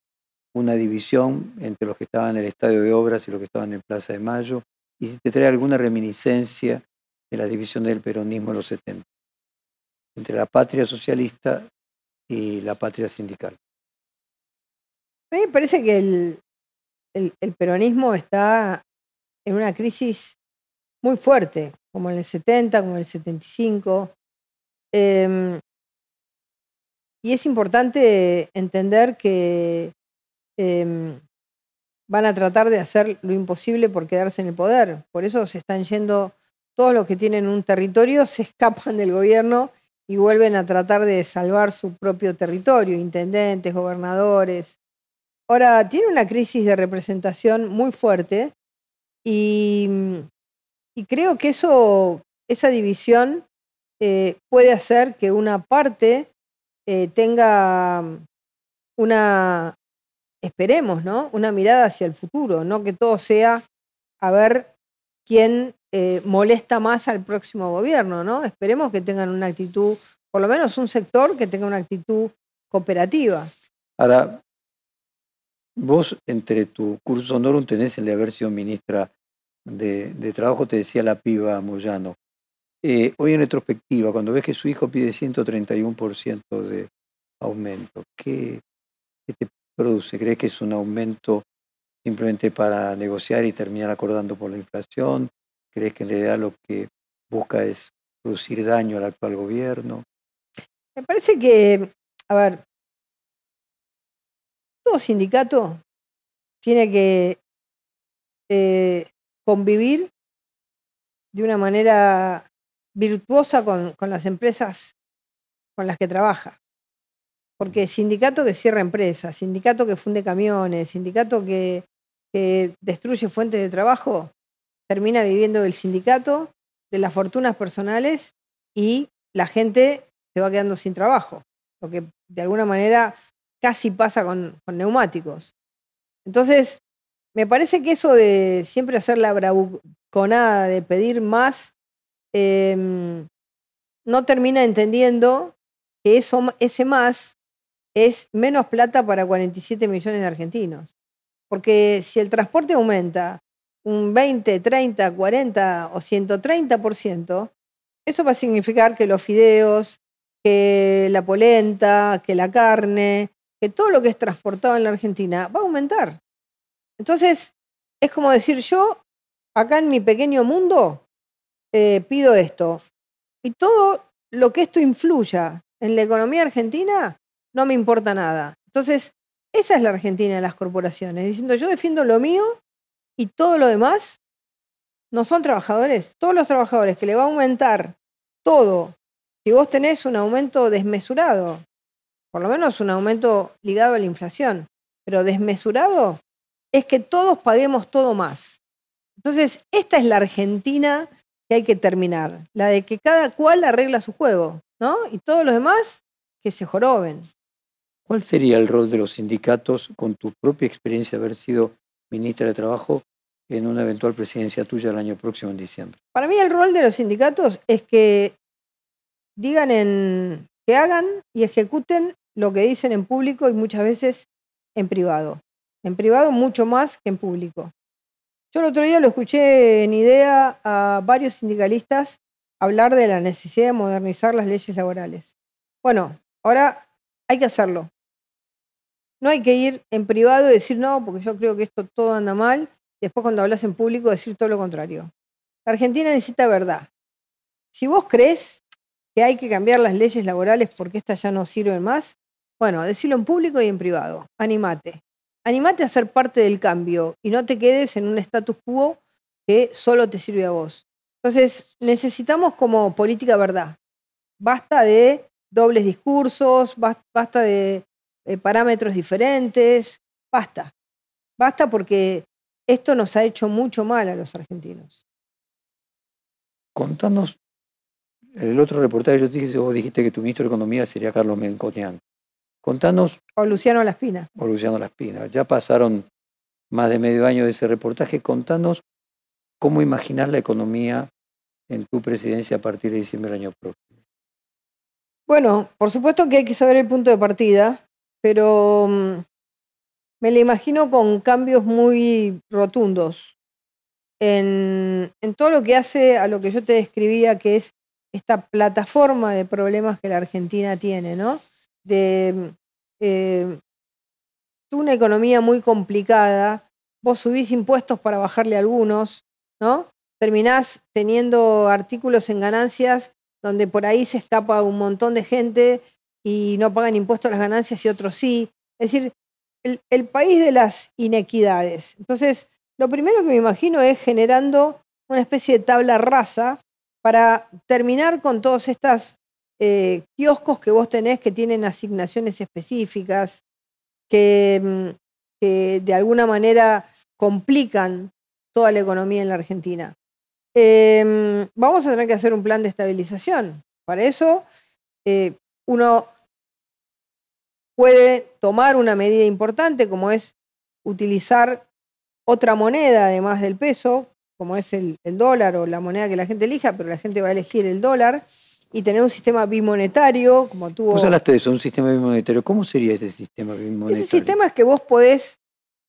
una división entre los que estaban en el Estadio de Obras y los que estaban en Plaza de Mayo, y si te trae alguna reminiscencia de la división del peronismo en los 70, entre la patria socialista y la patria sindical. A mí me parece que el, el, peronismo está en una crisis muy fuerte, como en el 70, como en el 75. Em, y es importante entender que Em, van a tratar de hacer lo imposible por quedarse en el poder. Por eso se están yendo todos los que tienen un territorio, se escapan del gobierno y vuelven a tratar de salvar su propio territorio, intendentes, gobernadores. Ahora, tiene una crisis de representación muy fuerte y, creo que eso, esa división eh, puede hacer que una parte eh, tenga una esperemos, ¿no? Una mirada hacia el futuro, no que todo sea a ver quién eh, molesta más al próximo gobierno, ¿no? Esperemos que tengan una actitud, por lo menos un sector que tenga una actitud cooperativa. Ahora, vos entre tu curso honorum tenés el de haber sido ministra de, Trabajo, te decía la piba Moyano. Eh, hoy en retrospectiva, cuando ves que su hijo pide 131% de aumento, ¿qué, ¿qué, te produce? ¿Crees que es un aumento simplemente para negociar y terminar acordando por la inflación? ¿Crees que en realidad lo que busca es producir daño al actual gobierno? Me parece que, a ver, todo sindicato tiene que eh, convivir de una manera virtuosa con, con las empresas con las que trabaja. Porque sindicato que cierra empresas, sindicato que funde camiones, sindicato que, destruye fuentes de trabajo, termina viviendo del sindicato, de las fortunas personales y la gente se va quedando sin trabajo. Lo que de alguna manera casi pasa con, neumáticos. Entonces, me parece que eso de siempre hacer la bravuconada, de pedir más, em, no termina entendiendo que eso, ese más es menos plata para 47 millones de argentinos. Porque si el transporte aumenta un 20, 30, 40 o 130%, eso va a significar que los fideos, que la polenta, que la carne, que todo lo que es transportado en la Argentina va a aumentar. Entonces, es como decir, yo acá en mi pequeño mundo eh, pido esto. Y todo lo que esto influya en la economía argentina, no me importa nada. Entonces, esa es la Argentina de las corporaciones, diciendo yo defiendo lo mío y todo lo demás no son trabajadores. Todos los trabajadores que le va a aumentar todo, si vos tenés un aumento desmesurado, por lo menos un aumento ligado a la inflación, pero desmesurado, es que todos paguemos todo más. Entonces, esta es la Argentina que hay que terminar, la de que cada cual arregla su juego, ¿no? Y todos los demás que se joroben. ¿Cuál sería el rol de los sindicatos con tu propia experiencia de haber sido ministra de Trabajo en una eventual presidencia tuya el año próximo en diciembre? Para mí el rol de los sindicatos es que digan en que hagan y ejecuten lo que dicen en público y muchas veces en privado. En privado mucho más que en público. Yo el otro día lo escuché en idea a varios sindicalistas hablar de la necesidad de modernizar las leyes laborales. Bueno, ahora hay que hacerlo. No hay que ir en privado y decir no, porque yo creo que esto todo anda mal, después cuando hablas en público decir todo lo contrario. La Argentina necesita verdad. Si vos crees que hay que cambiar las leyes laborales porque estas ya no sirven más, bueno, decirlo en público y en privado. Animate. Animate a ser parte del cambio y no te quedes en un status quo que solo te sirve a vos. Entonces, necesitamos como política verdad. Basta de dobles discursos, basta de parámetros diferentes, basta. Basta porque esto nos ha hecho mucho mal a los argentinos. Contanos el otro reportaje yo vos dijiste que tu ministro de Economía sería Carlos. Contanos. O Luciano Laspina. O Luciano Laspina. Ya pasaron más de medio año de ese reportaje. Contanos cómo imaginar la economía en tu presidencia a partir de diciembre del año próximo. Bueno, por supuesto que hay que saber el punto de partida, pero mm, me la imagino con cambios muy rotundos en, en todo lo que hace a lo que yo te describía, que es esta plataforma de problemas que la Argentina tiene, ¿no? De eh, una economía muy complicada, vos subís impuestos para bajarle algunos, ¿no? Terminás teniendo artículos en ganancias donde por ahí se escapa un montón de gente y no pagan impuestos las ganancias y otros sí. Es decir, el, el país de las inequidades. Entonces, lo primero que me imagino es generando una especie de tabla rasa para terminar con todos estos eh, kioscos que vos tenés que tienen asignaciones específicas, que, mm, de alguna manera complican toda la economía en la Argentina. Em, vamos a tener que hacer un plan de estabilización. Para eso, eh, uno puede tomar una medida importante como es utilizar otra moneda además del peso, como es el, dólar o la moneda que la gente elija, pero la gente va a elegir el dólar, y tener un sistema bimonetario, como tuvo... Vos hablaste de eso, un sistema bimonetario. ¿Cómo sería ese sistema bimonetario? Ese sistema es que vos podés...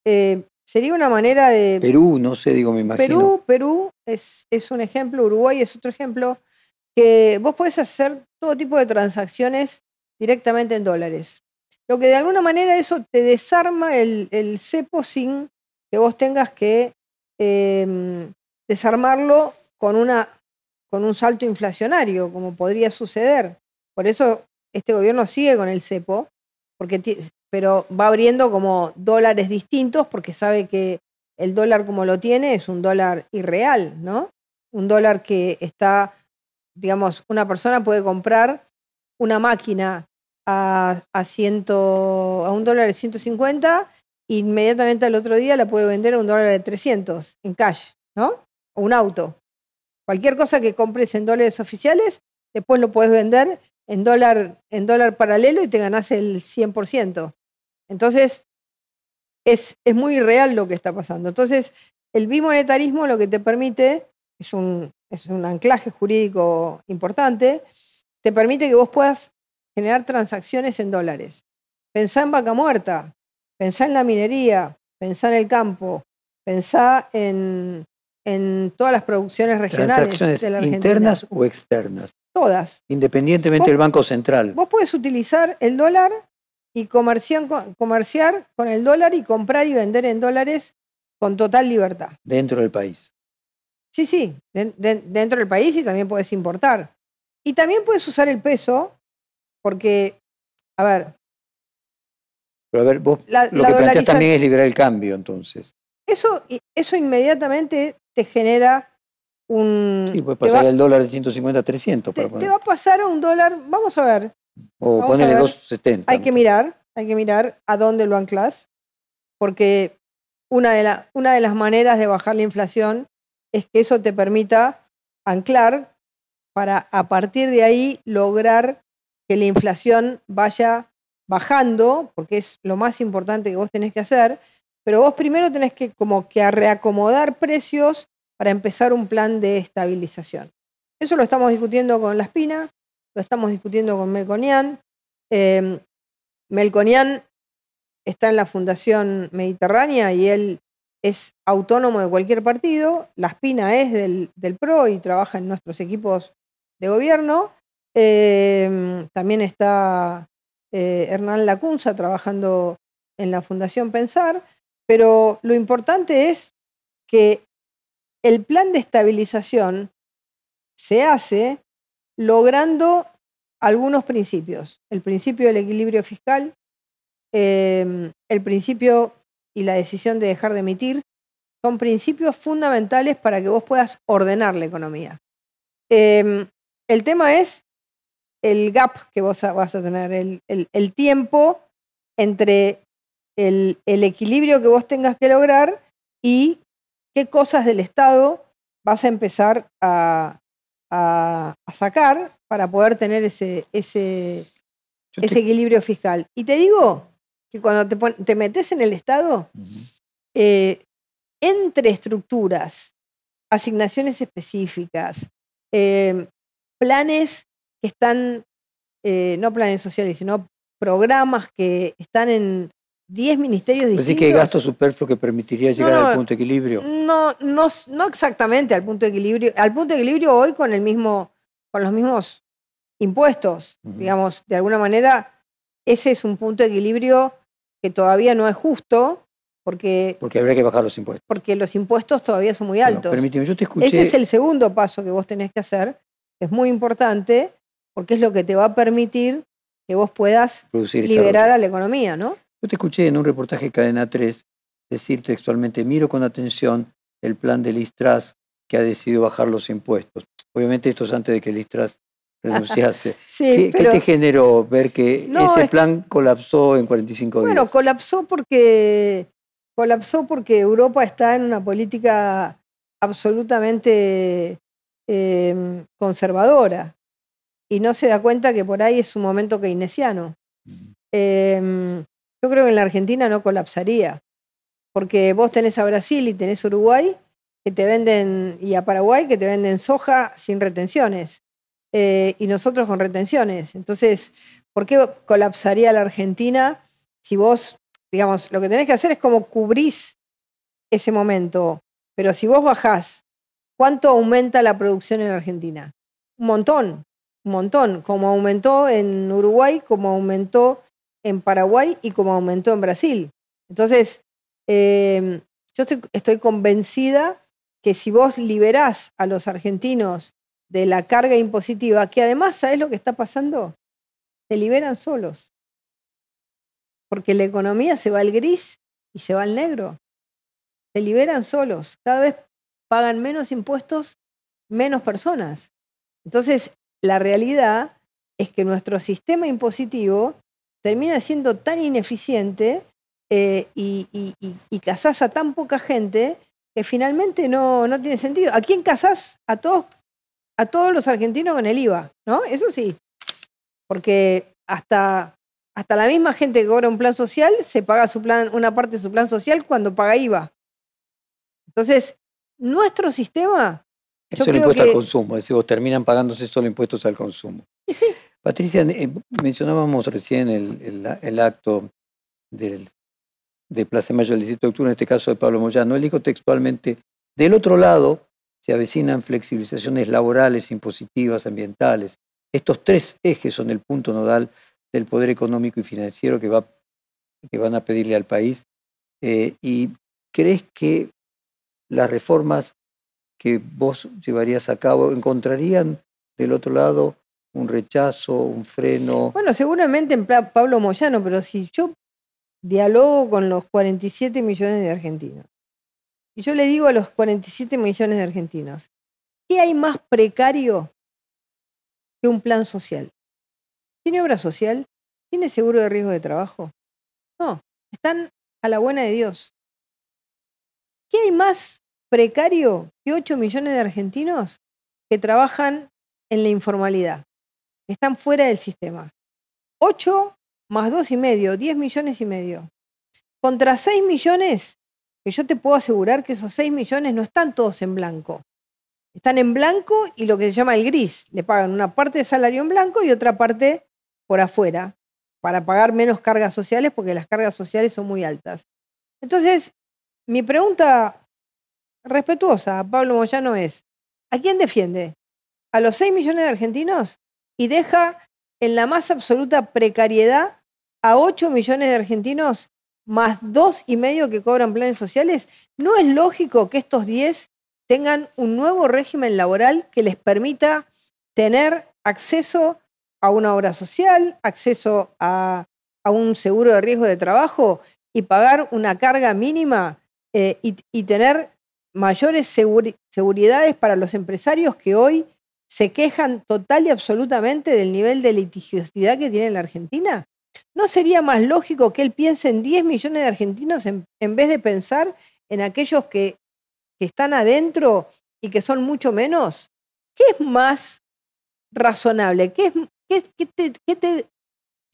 Eh, sería una manera de... Perú, no sé, digo, me imagino. Perú, Perú es, es un ejemplo, Uruguay es otro ejemplo, que vos podés hacer todo tipo de transacciones directamente en dólares. Lo que de alguna manera eso te desarma el, el cepo sin que vos tengas que Em, desarmarlo con, una, con un salto inflacionario, como podría suceder. Por eso este gobierno sigue con el cepo, porque pero va abriendo como dólares distintos porque sabe que el dólar como lo tiene es un dólar irreal, ¿no? Un dólar que está, digamos, una persona puede comprar una máquina a, a, ciento, a un dólar de 150 inmediatamente al otro día la puede vender a un dólar de 300 en cash, ¿no? O un auto. Cualquier cosa que compres en dólares oficiales, después lo puedes vender en dólar, en dólar paralelo y te ganas el 100%. Entonces, es, es muy real lo que está pasando. Entonces, el bimonetarismo lo que te permite, es un, es un anclaje jurídico importante, te permite que vos puedas generar transacciones en dólares. pensá en vaca muerta, pensá en la minería, pensá en el campo, pensá en, en todas las producciones regionales Transacciones de la Argentina. internas o externas, Todas. independientemente Vos- del Banco Central. Vos puedes utilizar el dólar y comerciar con, comerciar con el dólar y comprar y vender en dólares con total libertad. dentro del país. Sí, sí, den- den- dentro del país y también puedes importar. Y también puedes usar el peso porque, a ver, Pero a ver, vos la, lo la que planteas también es liberar el cambio, entonces. eso, eso inmediatamente te genera un... Sí, puede pasar va, el dólar de 150 a 300 te- para te poner. va a pasar a un dólar, vamos a ver, O vamos ver. 270. hay que mirar, hay que mirar a dónde lo anclas, porque una de, la- una de las maneras de bajar la inflación es que eso te permita anclar para a partir de ahí lograr que la inflación vaya bajando, porque es lo más importante que vos tenés que hacer, pero vos primero tenés que como que reacomodar precios para empezar un plan de estabilización. Eso lo estamos discutiendo con La Espina, lo estamos discutiendo con Melconian. Eh, Melconian está en la Fundación Mediterránea y él es autónomo de cualquier partido. La Espina es del, PRO y trabaja en nuestros equipos de gobierno. Eh, también está eh, Hernán Lacunza trabajando en la Fundación Pensar. Pero lo importante es que el plan de estabilización se hace logrando algunos principios. El principio del equilibrio fiscal, eh, el principio y la decisión de dejar de emitir, son principios fundamentales para que vos puedas ordenar la economía. Eh, el tema es el gap que vos vas a tener, el- el tiempo entre el, el equilibrio que vos tengas que lograr y qué cosas del Estado vas a empezar a, a- a sacar para poder tener ese, ese, Yo te- ese equilibrio fiscal. Y te digo que cuando te, pon- te metes en el Estado, eh, entre estructuras, asignaciones específicas, eh, planes que están, eh, no planes sociales, sino programas que están en 10 ministerios distintos. sí que hay gasto superfluo que permitiría llegar no, al punto de equilibrio. No, no, no exactamente al punto de equilibrio. Al punto de equilibrio hoy con el mismo, con los mismos impuestos. Digamos, de alguna manera, ese es un punto de equilibrio que todavía no es justo, porque, Porque habría que bajar los impuestos. porque los impuestos todavía son muy Bueno, altos. permíteme, yo te escuché. Ese es el segundo paso que vos tenés que hacer, que es muy importante, porque es lo que te va a permitir que vos puedas producir liberar a la economía, ¿no? Yo te escuché en un reportaje de Cadena 3 decir textualmente, miro con atención el plan del Istras que ha decidido bajar los impuestos. Obviamente esto es antes de que el Istras renunciase. Sí, ¿Qué, te generó ver que No, ese es- plan colapsó en 45 bueno, días? colapsó porque colapsó porque Europa está en una política absolutamente eh, conservadora y no se da cuenta que por ahí es un momento keynesiano. Eh, yo creo que en la Argentina no colapsaría, porque vos tenés a Brasil y tenés Uruguay que te venden, y a Paraguay que te venden soja sin retenciones, eh, y nosotros con retenciones. Entonces, ¿por qué colapsaría la Argentina si vos, digamos, lo que tenés que hacer es como cubrís ese momento, pero si vos bajás, ¿cuánto aumenta la producción en la Argentina? Un montón, un montón, como aumentó en Uruguay, como aumentó en Paraguay y como aumentó en Brasil. Entonces, eh, yo estoy, estoy convencida que si vos liberás a los argentinos de la carga impositiva, que además, ¿sabés lo que está pasando? Se liberan solos. Porque la economía se va al gris y se va al negro. Se liberan solos. Cada vez pagan menos impuestos, menos personas. Entonces, la realidad es que nuestro sistema impositivo termina siendo tan ineficiente eh, y, y, y, y casás a tan poca gente que finalmente no, no tiene sentido. ¿A quién casás? A todos, a todos los argentinos con el IVA, ¿no? Eso sí. Porque hasta, hasta la misma gente que cobra un plan social se paga su plan, una parte de su plan social cuando paga IVA. Entonces, nuestro sistema. Es creo impuesto que- al consumo, es decir, vos terminan pagándose solo impuestos al consumo. y sí, Patricia, eh, mencionábamos recién el, acto del, de Plaza Mayo del 17 de octubre, en este caso de Pablo Moyano. Él dijo textualmente, del otro lado se avecinan flexibilizaciones laborales, impositivas, ambientales. Estos tres ejes son el punto nodal del poder económico y financiero que, va, que van a pedirle al país. Eh, ¿Y crees que las reformas que vos llevarías a cabo encontrarían del otro lado un rechazo, un freno? Bueno, seguramente en Pablo Moyano, pero si yo dialogo con los 47 millones de argentinos y yo le digo a los 47 millones de argentinos, ¿qué hay más precario que un plan social? ¿Tiene obra social? ¿Tiene seguro de riesgo de trabajo? No, están a la buena de Dios. ¿Qué hay más precario que 8 millones de argentinos que trabajan en la informalidad? Están fuera del sistema. 8 más 2 y medio, 10 millones y medio. Contra 6 millones, que yo te puedo asegurar que esos 6 millones no están todos en blanco. Están en blanco y lo que se llama el gris. Le pagan una parte de salario en blanco y otra parte por afuera para pagar menos cargas sociales porque las cargas sociales son muy altas. Entonces, mi pregunta respetuosa a Pablo Moyano es, ¿a quién defiende? ¿A los 6 millones de argentinos? Y deja en la más absoluta precariedad a 8 millones de argentinos más dos y medio que cobran planes sociales, ¿no es lógico que estos 10 tengan un nuevo régimen laboral que les permita tener acceso a una obra social, acceso a, un seguro de riesgo de trabajo y pagar una carga mínima eh, y, tener mayores seguridades para los empresarios que hoy se quejan total y absolutamente del nivel de litigiosidad que tiene la Argentina? ¿No sería más lógico que él piense en 10 millones de argentinos en, vez de pensar en aquellos que, están adentro y que son mucho menos? ¿Qué es más razonable? ¿Qué, qué, te,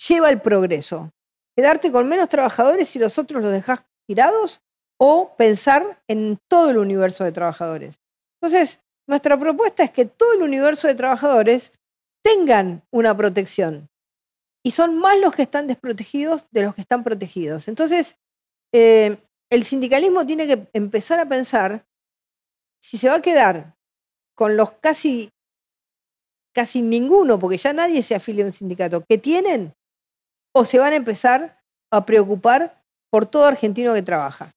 lleva al progreso? ¿Quedarte con menos trabajadores y los otros los dejas tirados? ¿O pensar en todo el universo de trabajadores? Entonces, nuestra propuesta es que todo el universo de trabajadores tengan una protección y son más los que están desprotegidos de los que están protegidos. Entonces, eh, el sindicalismo tiene que empezar a pensar si se va a quedar con los casi, casi ninguno, porque ya nadie se afilia a un sindicato, que tienen, o se van a empezar a preocupar por todo argentino que trabaja.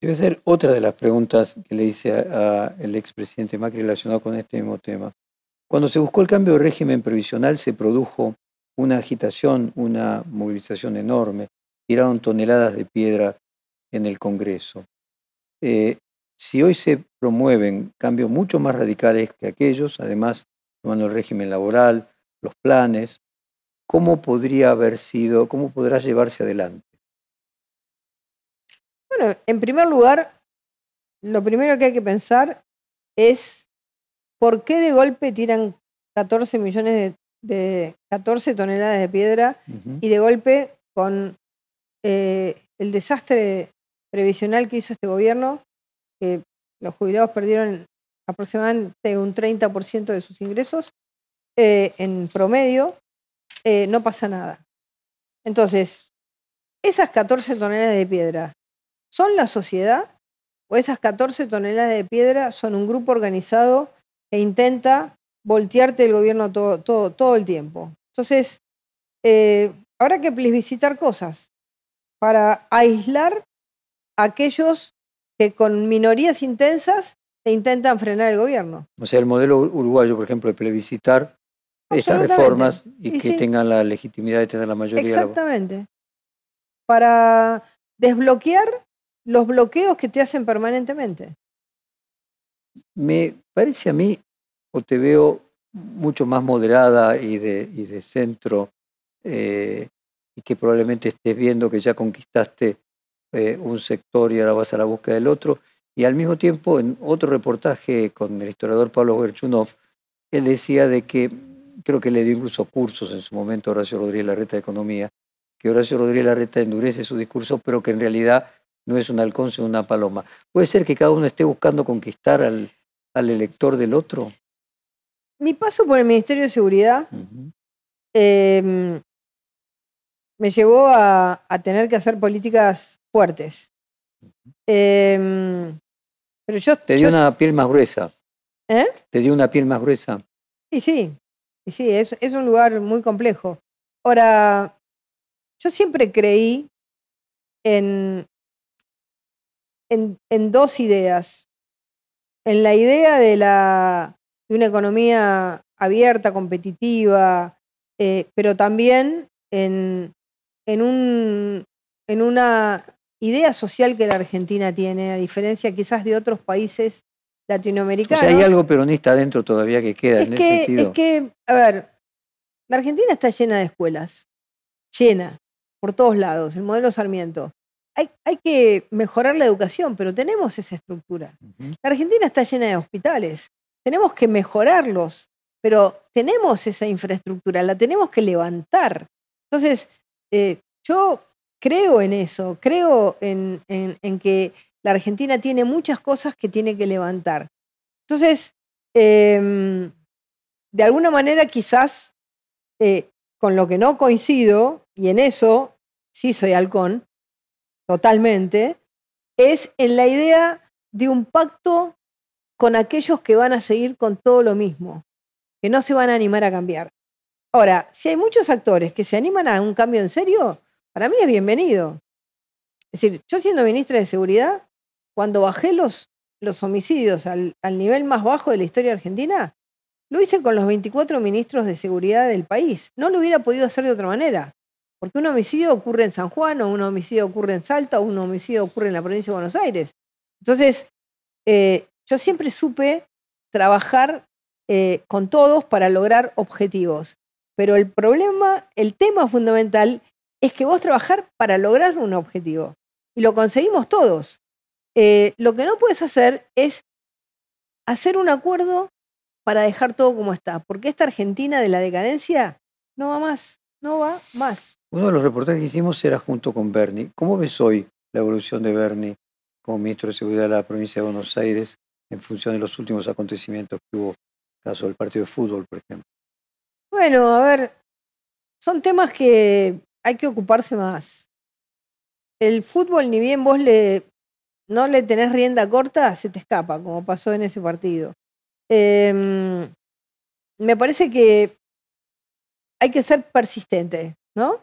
Debe ser otra de las preguntas que le hice al expresidente Macri relacionado con este mismo tema. Cuando se buscó el cambio de régimen previsional, se produjo una agitación, una movilización enorme, tiraron toneladas de piedra en el Congreso. Eh, si hoy se promueven cambios mucho más radicales que aquellos, además tomando el régimen laboral, los planes, ¿cómo podría haber sido, cómo podrá llevarse adelante? Bueno, en primer lugar, lo primero que hay que pensar es por qué de golpe tiran 14 millones de de 14 toneladas de piedra y de golpe con eh, el desastre previsional que hizo este gobierno, que los jubilados perdieron aproximadamente un 30% de sus ingresos eh, en promedio, eh, no pasa nada. Entonces, esas 14 toneladas de piedra, ¿son la sociedad o esas 14 toneladas de piedra son un grupo organizado que intenta voltearte el gobierno todo, todo, todo el tiempo. Entonces, eh, habrá que plebiscitar cosas para aislar a aquellos que con minorías intensas se intentan frenar el gobierno. O sea, el modelo uruguayo, por ejemplo, de plebiscitar estas reformas y, que tengan la legitimidad de tener la mayoría. Exactamente. Para desbloquear los bloqueos que te hacen permanentemente. Me parece a mí o te veo mucho más moderada y de, de centro eh, y que probablemente estés viendo que ya conquistaste eh, un sector y ahora vas a la búsqueda del otro. Y al mismo tiempo, en otro reportaje con el historiador Pablo Gerchunov, él decía de que, creo que le dio incluso cursos en su momento a Horacio Rodríguez Larreta de Economía, que Horacio Rodríguez Larreta endurece su discurso, pero que en realidad no es un halcón, sino una paloma. ¿Puede ser que cada uno esté buscando conquistar al, al elector del otro? Mi paso por el Ministerio de Seguridad em, me llevó a, tener que hacer políticas fuertes. Em, pero yo, Te dio una piel más gruesa. ¿Eh? Te dio una piel más gruesa. Sí, sí, sí, es, es un lugar muy complejo. Ahora, yo siempre creí en, en, dos ideas. En la idea de, la, de una economía abierta, competitiva, eh, pero también en, en, un, en una idea social que la Argentina tiene, a diferencia quizás de otros países latinoamericanos. O sea, hay algo peronista adentro todavía que queda en ese sentido. Es que, a ver, la Argentina está llena de escuelas, llena, por todos lados, el modelo Sarmiento. Hay, hay que mejorar la educación, pero tenemos esa estructura. La Argentina está llena de hospitales, tenemos que mejorarlos, pero tenemos esa infraestructura, la tenemos que levantar. Entonces, eh, yo creo en eso, creo en, que la Argentina tiene muchas cosas que tiene que levantar. Entonces, em, de alguna manera quizás eh, con lo que no coincido, y en eso sí soy halcón, totalmente, es en la idea de un pacto con aquellos que van a seguir con todo lo mismo, que no se van a animar a cambiar. Ahora, si hay muchos actores que se animan a un cambio en serio, para mí es bienvenido. Es decir, yo siendo ministra de Seguridad, cuando bajé los, los homicidios al, al nivel más bajo de la historia argentina, lo hice con los 24 ministros de seguridad del país. No lo hubiera podido hacer de otra manera. Porque un homicidio ocurre en San Juan, o un homicidio ocurre en Salta, o un homicidio ocurre en la provincia de Buenos Aires. Entonces, eh, yo siempre supe trabajar eh, con todos para lograr objetivos. Pero el problema, el tema fundamental es que vos trabajar para lograr un objetivo. Y lo conseguimos todos. Eh, lo que no puedes hacer es hacer un acuerdo para dejar todo como está. Porque esta Argentina de la decadencia no va más, no va más. Uno de los reportajes que hicimos era junto con Bernie. ¿Cómo ves hoy la evolución de Bernie como ministro de Seguridad de la provincia de Buenos Aires en función de los últimos acontecimientos que hubo, caso del partido de fútbol, por ejemplo? Bueno, a ver, son temas que hay que ocuparse más. El fútbol, ni bien vos le, no le tenés rienda corta, se te escapa, como pasó en ese partido. Em, me parece que hay que ser persistente, ¿no?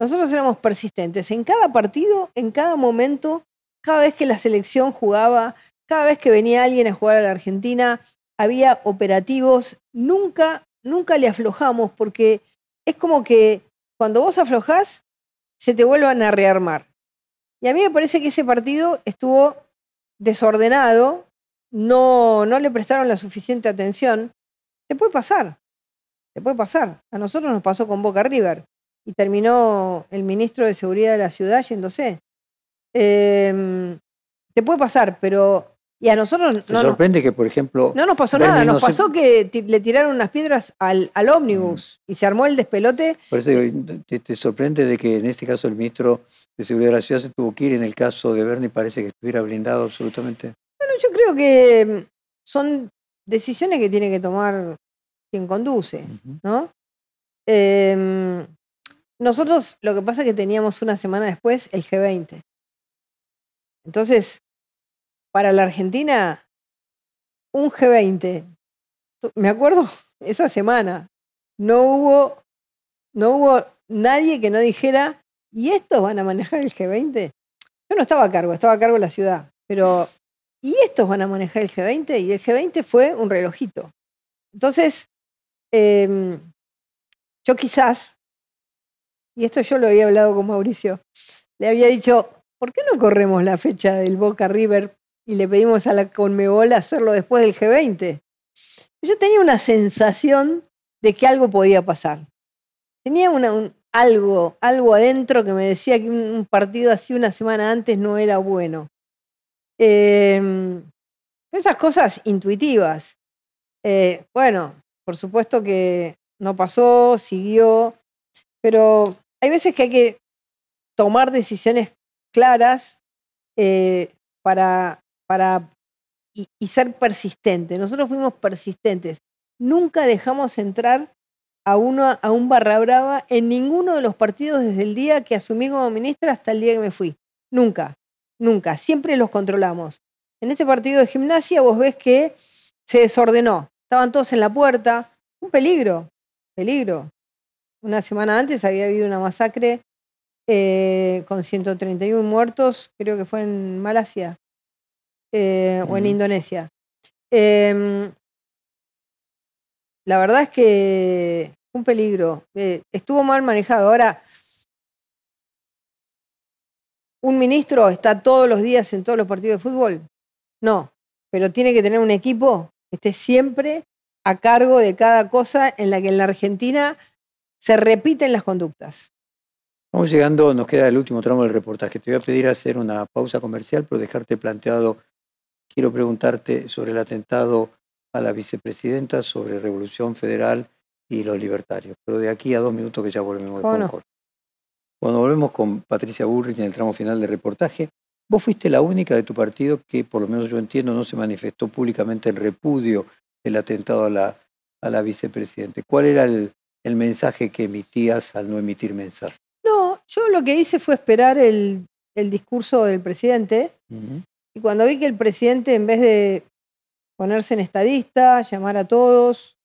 Nosotros éramos persistentes. En cada partido, en cada momento, cada vez que la selección jugaba, cada vez que venía alguien a jugar a la Argentina, había operativos. Nunca, nunca le aflojamos porque es como que cuando vos aflojás, se te vuelvan a rearmar. Y a mí me parece que ese partido estuvo desordenado, no, no le prestaron la suficiente atención. Te puede pasar, te puede pasar. A nosotros nos pasó con Boca River y terminó el ministro de Seguridad de la ciudad yéndose. Em, te puede pasar, pero. Y a nosotros. no, sorprende que, por ejemplo. No nos pasó nada, nos pasó que le tiraron unas piedras al, al ómnibus mm. y se armó el despelote. Por eso te, sorprende de que en este caso el ministro de Seguridad de la ciudad se tuvo que ir, en el caso de Bernie parece que estuviera blindado absolutamente. Bueno, yo creo que son decisiones que tiene que tomar quien conduce, ¿no? Eh, nosotros lo que pasa es que teníamos una semana después el G20. Entonces, para la Argentina, un G20, me acuerdo esa semana, no hubo, no hubo nadie que no dijera, ¿y estos van a manejar el G20? Yo no estaba a cargo, estaba a cargo de la ciudad, pero ¿y estos van a manejar el G20? Y el G20 fue un relojito. Entonces, em, yo quizás y esto yo lo había hablado con Mauricio, le había dicho, ¿por qué no corremos la fecha del Boca River y le pedimos a la Conmebol hacerlo después del G20? Yo tenía una sensación de que algo podía pasar. Tenía algo, algo adentro que me decía que un, partido así una semana antes no era bueno. Em, esas cosas intuitivas. Eh, bueno, por supuesto que no pasó, siguió, pero hay veces que hay que tomar decisiones claras eh, para, para y, ser persistente. Nosotros fuimos persistentes. Nunca dejamos entrar a, uno, a un barra brava en ninguno de los partidos desde el día que asumí como ministra hasta el día que me fui. Nunca, nunca. Siempre los controlamos. En este partido de gimnasia vos ves que se desordenó. Estaban todos en la puerta. Un peligro, peligro. Una semana antes había habido una masacre eh, con 131 muertos, creo que fue en Malasia eh, o en Indonesia. Em, la verdad es que un peligro. Eh, estuvo mal manejado. Ahora, ¿un ministro está todos los días en todos los partidos de fútbol? No, pero tiene que tener un equipo esté siempre a cargo de cada cosa en la que en la Argentina se repiten las conductas. Vamos llegando, nos queda el último tramo del reportaje. Te voy a pedir hacer una pausa comercial, pero dejarte planteado, quiero preguntarte sobre el atentado a la vicepresidenta, sobre Revolución Federal y los libertarios. Pero de aquí a dos minutos que ya volvemos de no? Cuando volvemos con Patricia Bullrich en el tramo final del reportaje, vos fuiste la única de tu partido que, por lo menos yo entiendo, no se manifestó públicamente en repudio del atentado a la, a la vicepresidenta. ¿Cuál era el, el mensaje que emitías al no emitir mensaje? Yo lo que hice fue esperar el, discurso del presidente y cuando vi que el presidente, en vez de ponerse en estadista, llamar a todos,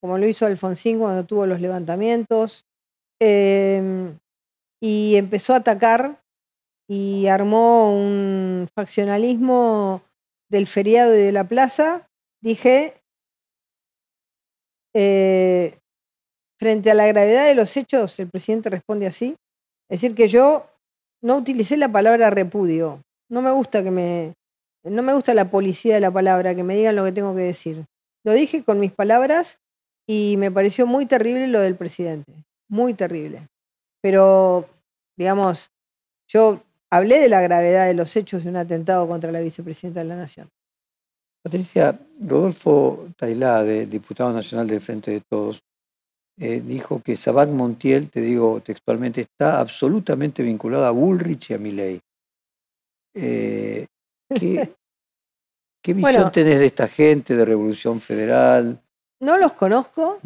como lo hizo Alfonsín cuando tuvo los levantamientos, em, y empezó a atacar y armó un faccionalismo del feriado y de la plaza, dije, eh, frente a la gravedad de los hechos, el presidente responde así, es decir, que yo no utilicé la palabra repudio. No me gusta que me. No me gusta la policía de la palabra, que me digan lo que tengo que decir. Lo dije con mis palabras y me pareció muy terrible lo del presidente. Muy terrible. Pero, digamos, yo hablé de la gravedad de los hechos de un atentado contra la vicepresidenta de la Nación. Patricia, Rodolfo Tailade, diputado nacional del Frente de Todos, eh, dijo que Sabat Montiel, te digo textualmente, está absolutamente vinculado a Bullrich y a Milley. Eh, ¿qué, visión tenés de esta gente de Revolución Federal? No los conozco,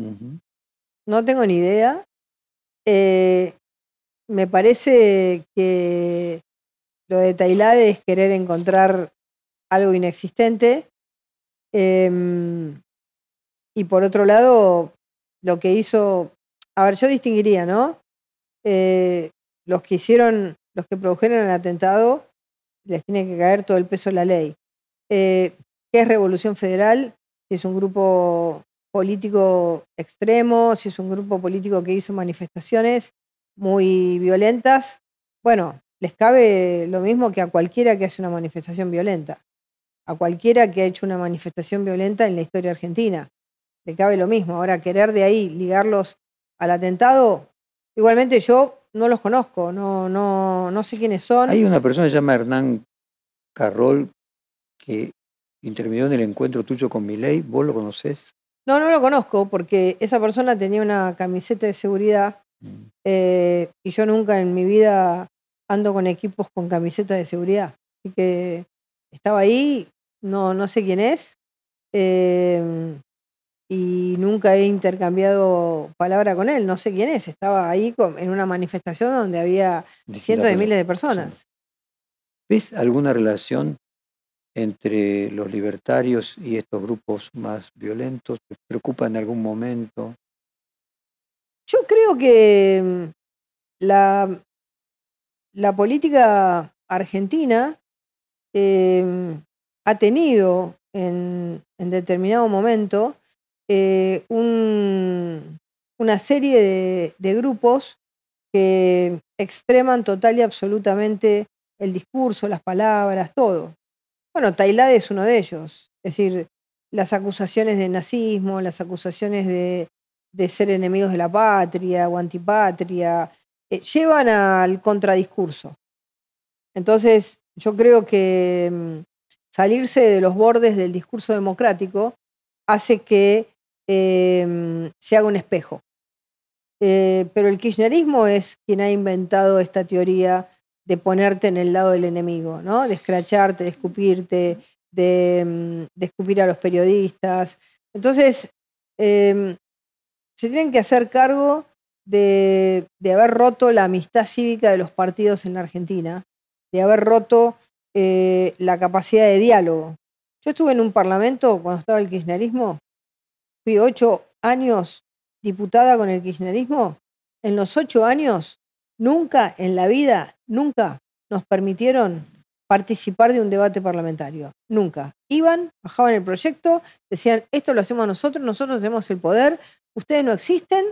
no tengo ni idea. Eh, me parece que lo de Tailade es querer encontrar algo inexistente. Em, y por otro lado, lo que hizo, a ver, yo distinguiría, ¿no? Eh, los que hicieron, los que produjeron el atentado, les tiene que caer todo el peso de la ley. Eh, ¿Qué es Revolución Federal? Si es un grupo político extremo, si es un grupo político que hizo manifestaciones muy violentas, bueno, les cabe lo mismo que a cualquiera que hace una manifestación violenta, a cualquiera que ha hecho una manifestación violenta en la historia argentina le cabe lo mismo. Ahora, querer de ahí ligarlos al atentado, igualmente yo no los conozco, no, no, no sé quiénes son. Hay una persona que se llama Hernán Carrol que intervino en el encuentro tuyo con Milei, ¿vos lo conocés? No, no lo conozco porque esa persona tenía una camiseta de seguridad mm. eh, y yo nunca en mi vida ando con equipos con camisetas de seguridad. Así que estaba ahí, no, no sé quién es. Eh, y nunca he intercambiado palabra con él, no sé quién es, estaba ahí en una manifestación donde había cientos de miles de personas. ¿Ves alguna relación entre los libertarios y estos grupos más violentos? ¿Te preocupa en algún momento? Yo creo que mm, la, la política argentina em, ha tenido en, determinado momento eh, una serie de, grupos que extreman total y absolutamente el discurso, las palabras, todo. Bueno, Tailade es uno de ellos. Es decir, las acusaciones de nazismo, las acusaciones de, ser enemigos de la patria o antipatria, eh, llevan al contradiscurso. Entonces, yo creo que mm, salirse de los bordes del discurso democrático hace que Em, se haga un espejo. Eh, pero el kirchnerismo es quien ha inventado esta teoría de ponerte en el lado del enemigo, ¿no? De escracharte, de escupirte, de, em, escupir a los periodistas. Entonces, se tienen que hacer cargo de, haber roto la amistad cívica de los partidos en la Argentina, de haber roto eh, la capacidad de diálogo. Yo estuve en un parlamento cuando estaba el kirchnerismo, fui ocho años diputada con el kirchnerismo. En los ocho años, nunca en la vida, nunca nos permitieron participar de un debate parlamentario. Nunca. Iban, bajaban el proyecto, decían, esto lo hacemos nosotros, nosotros tenemos el poder, ustedes no existen,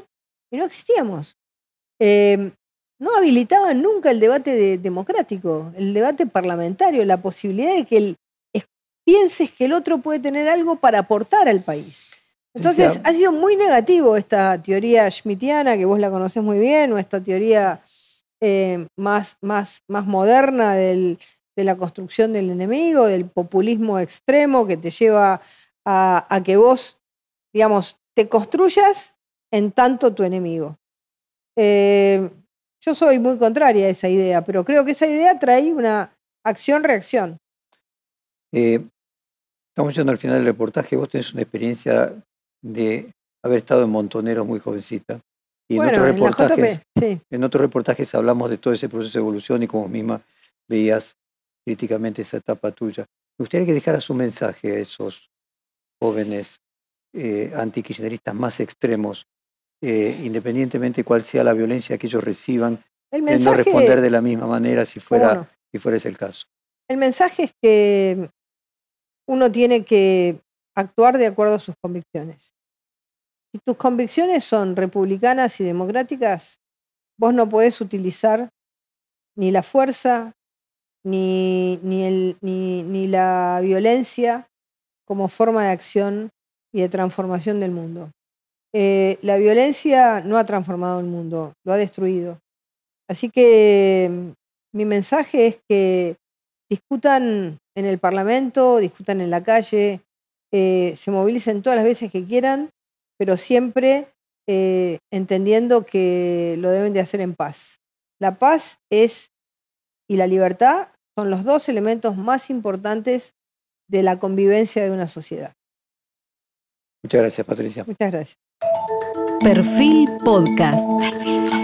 y no existíamos. Em, no habilitaban nunca el debate democrático, el debate parlamentario, la posibilidad de que el, pienses que el otro puede tener algo para aportar al país. Entonces, ha sido muy negativo esta teoría schmittiana, que vos la conocés muy bien, o esta teoría eh, más, más, más moderna del, de la construcción del enemigo, del populismo extremo que te lleva a, que vos, digamos, te construyas en tanto tu enemigo. Eh, yo soy muy contraria a esa idea, pero creo que esa idea trae una acción-reacción. Eh, estamos yendo al final del reportaje. Vos tenés una experiencia de haber estado en Montoneros muy jovencita. Y en, otros reportajes, en otros reportajes hablamos de todo ese proceso de evolución y como misma veías críticamente esa etapa tuya. Me gustaría que dejaras un mensaje a esos jóvenes eh, antikirchneristas más extremos, eh, independientemente cuál sea la violencia que ellos reciban, el no responder de la misma manera si fuera, si fuera ese el caso. El mensaje es que uno tiene que actuar de acuerdo a sus convicciones. Si tus convicciones son republicanas y democráticas, vos no podés utilizar ni la fuerza, ni, ni, el, ni, ni la violencia como forma de acción y de transformación del mundo. Eh, la violencia no ha transformado el mundo, lo ha destruido. Así que mm, mi mensaje es que discutan en el Parlamento, discutan en la calle, eh, se movilicen todas las veces que quieran, pero siempre eh, entendiendo que lo deben de hacer en paz. La paz es y la libertad son los dos elementos más importantes de la convivencia de una sociedad. Muchas gracias, Patricia. Muchas gracias. Perfil Podcast.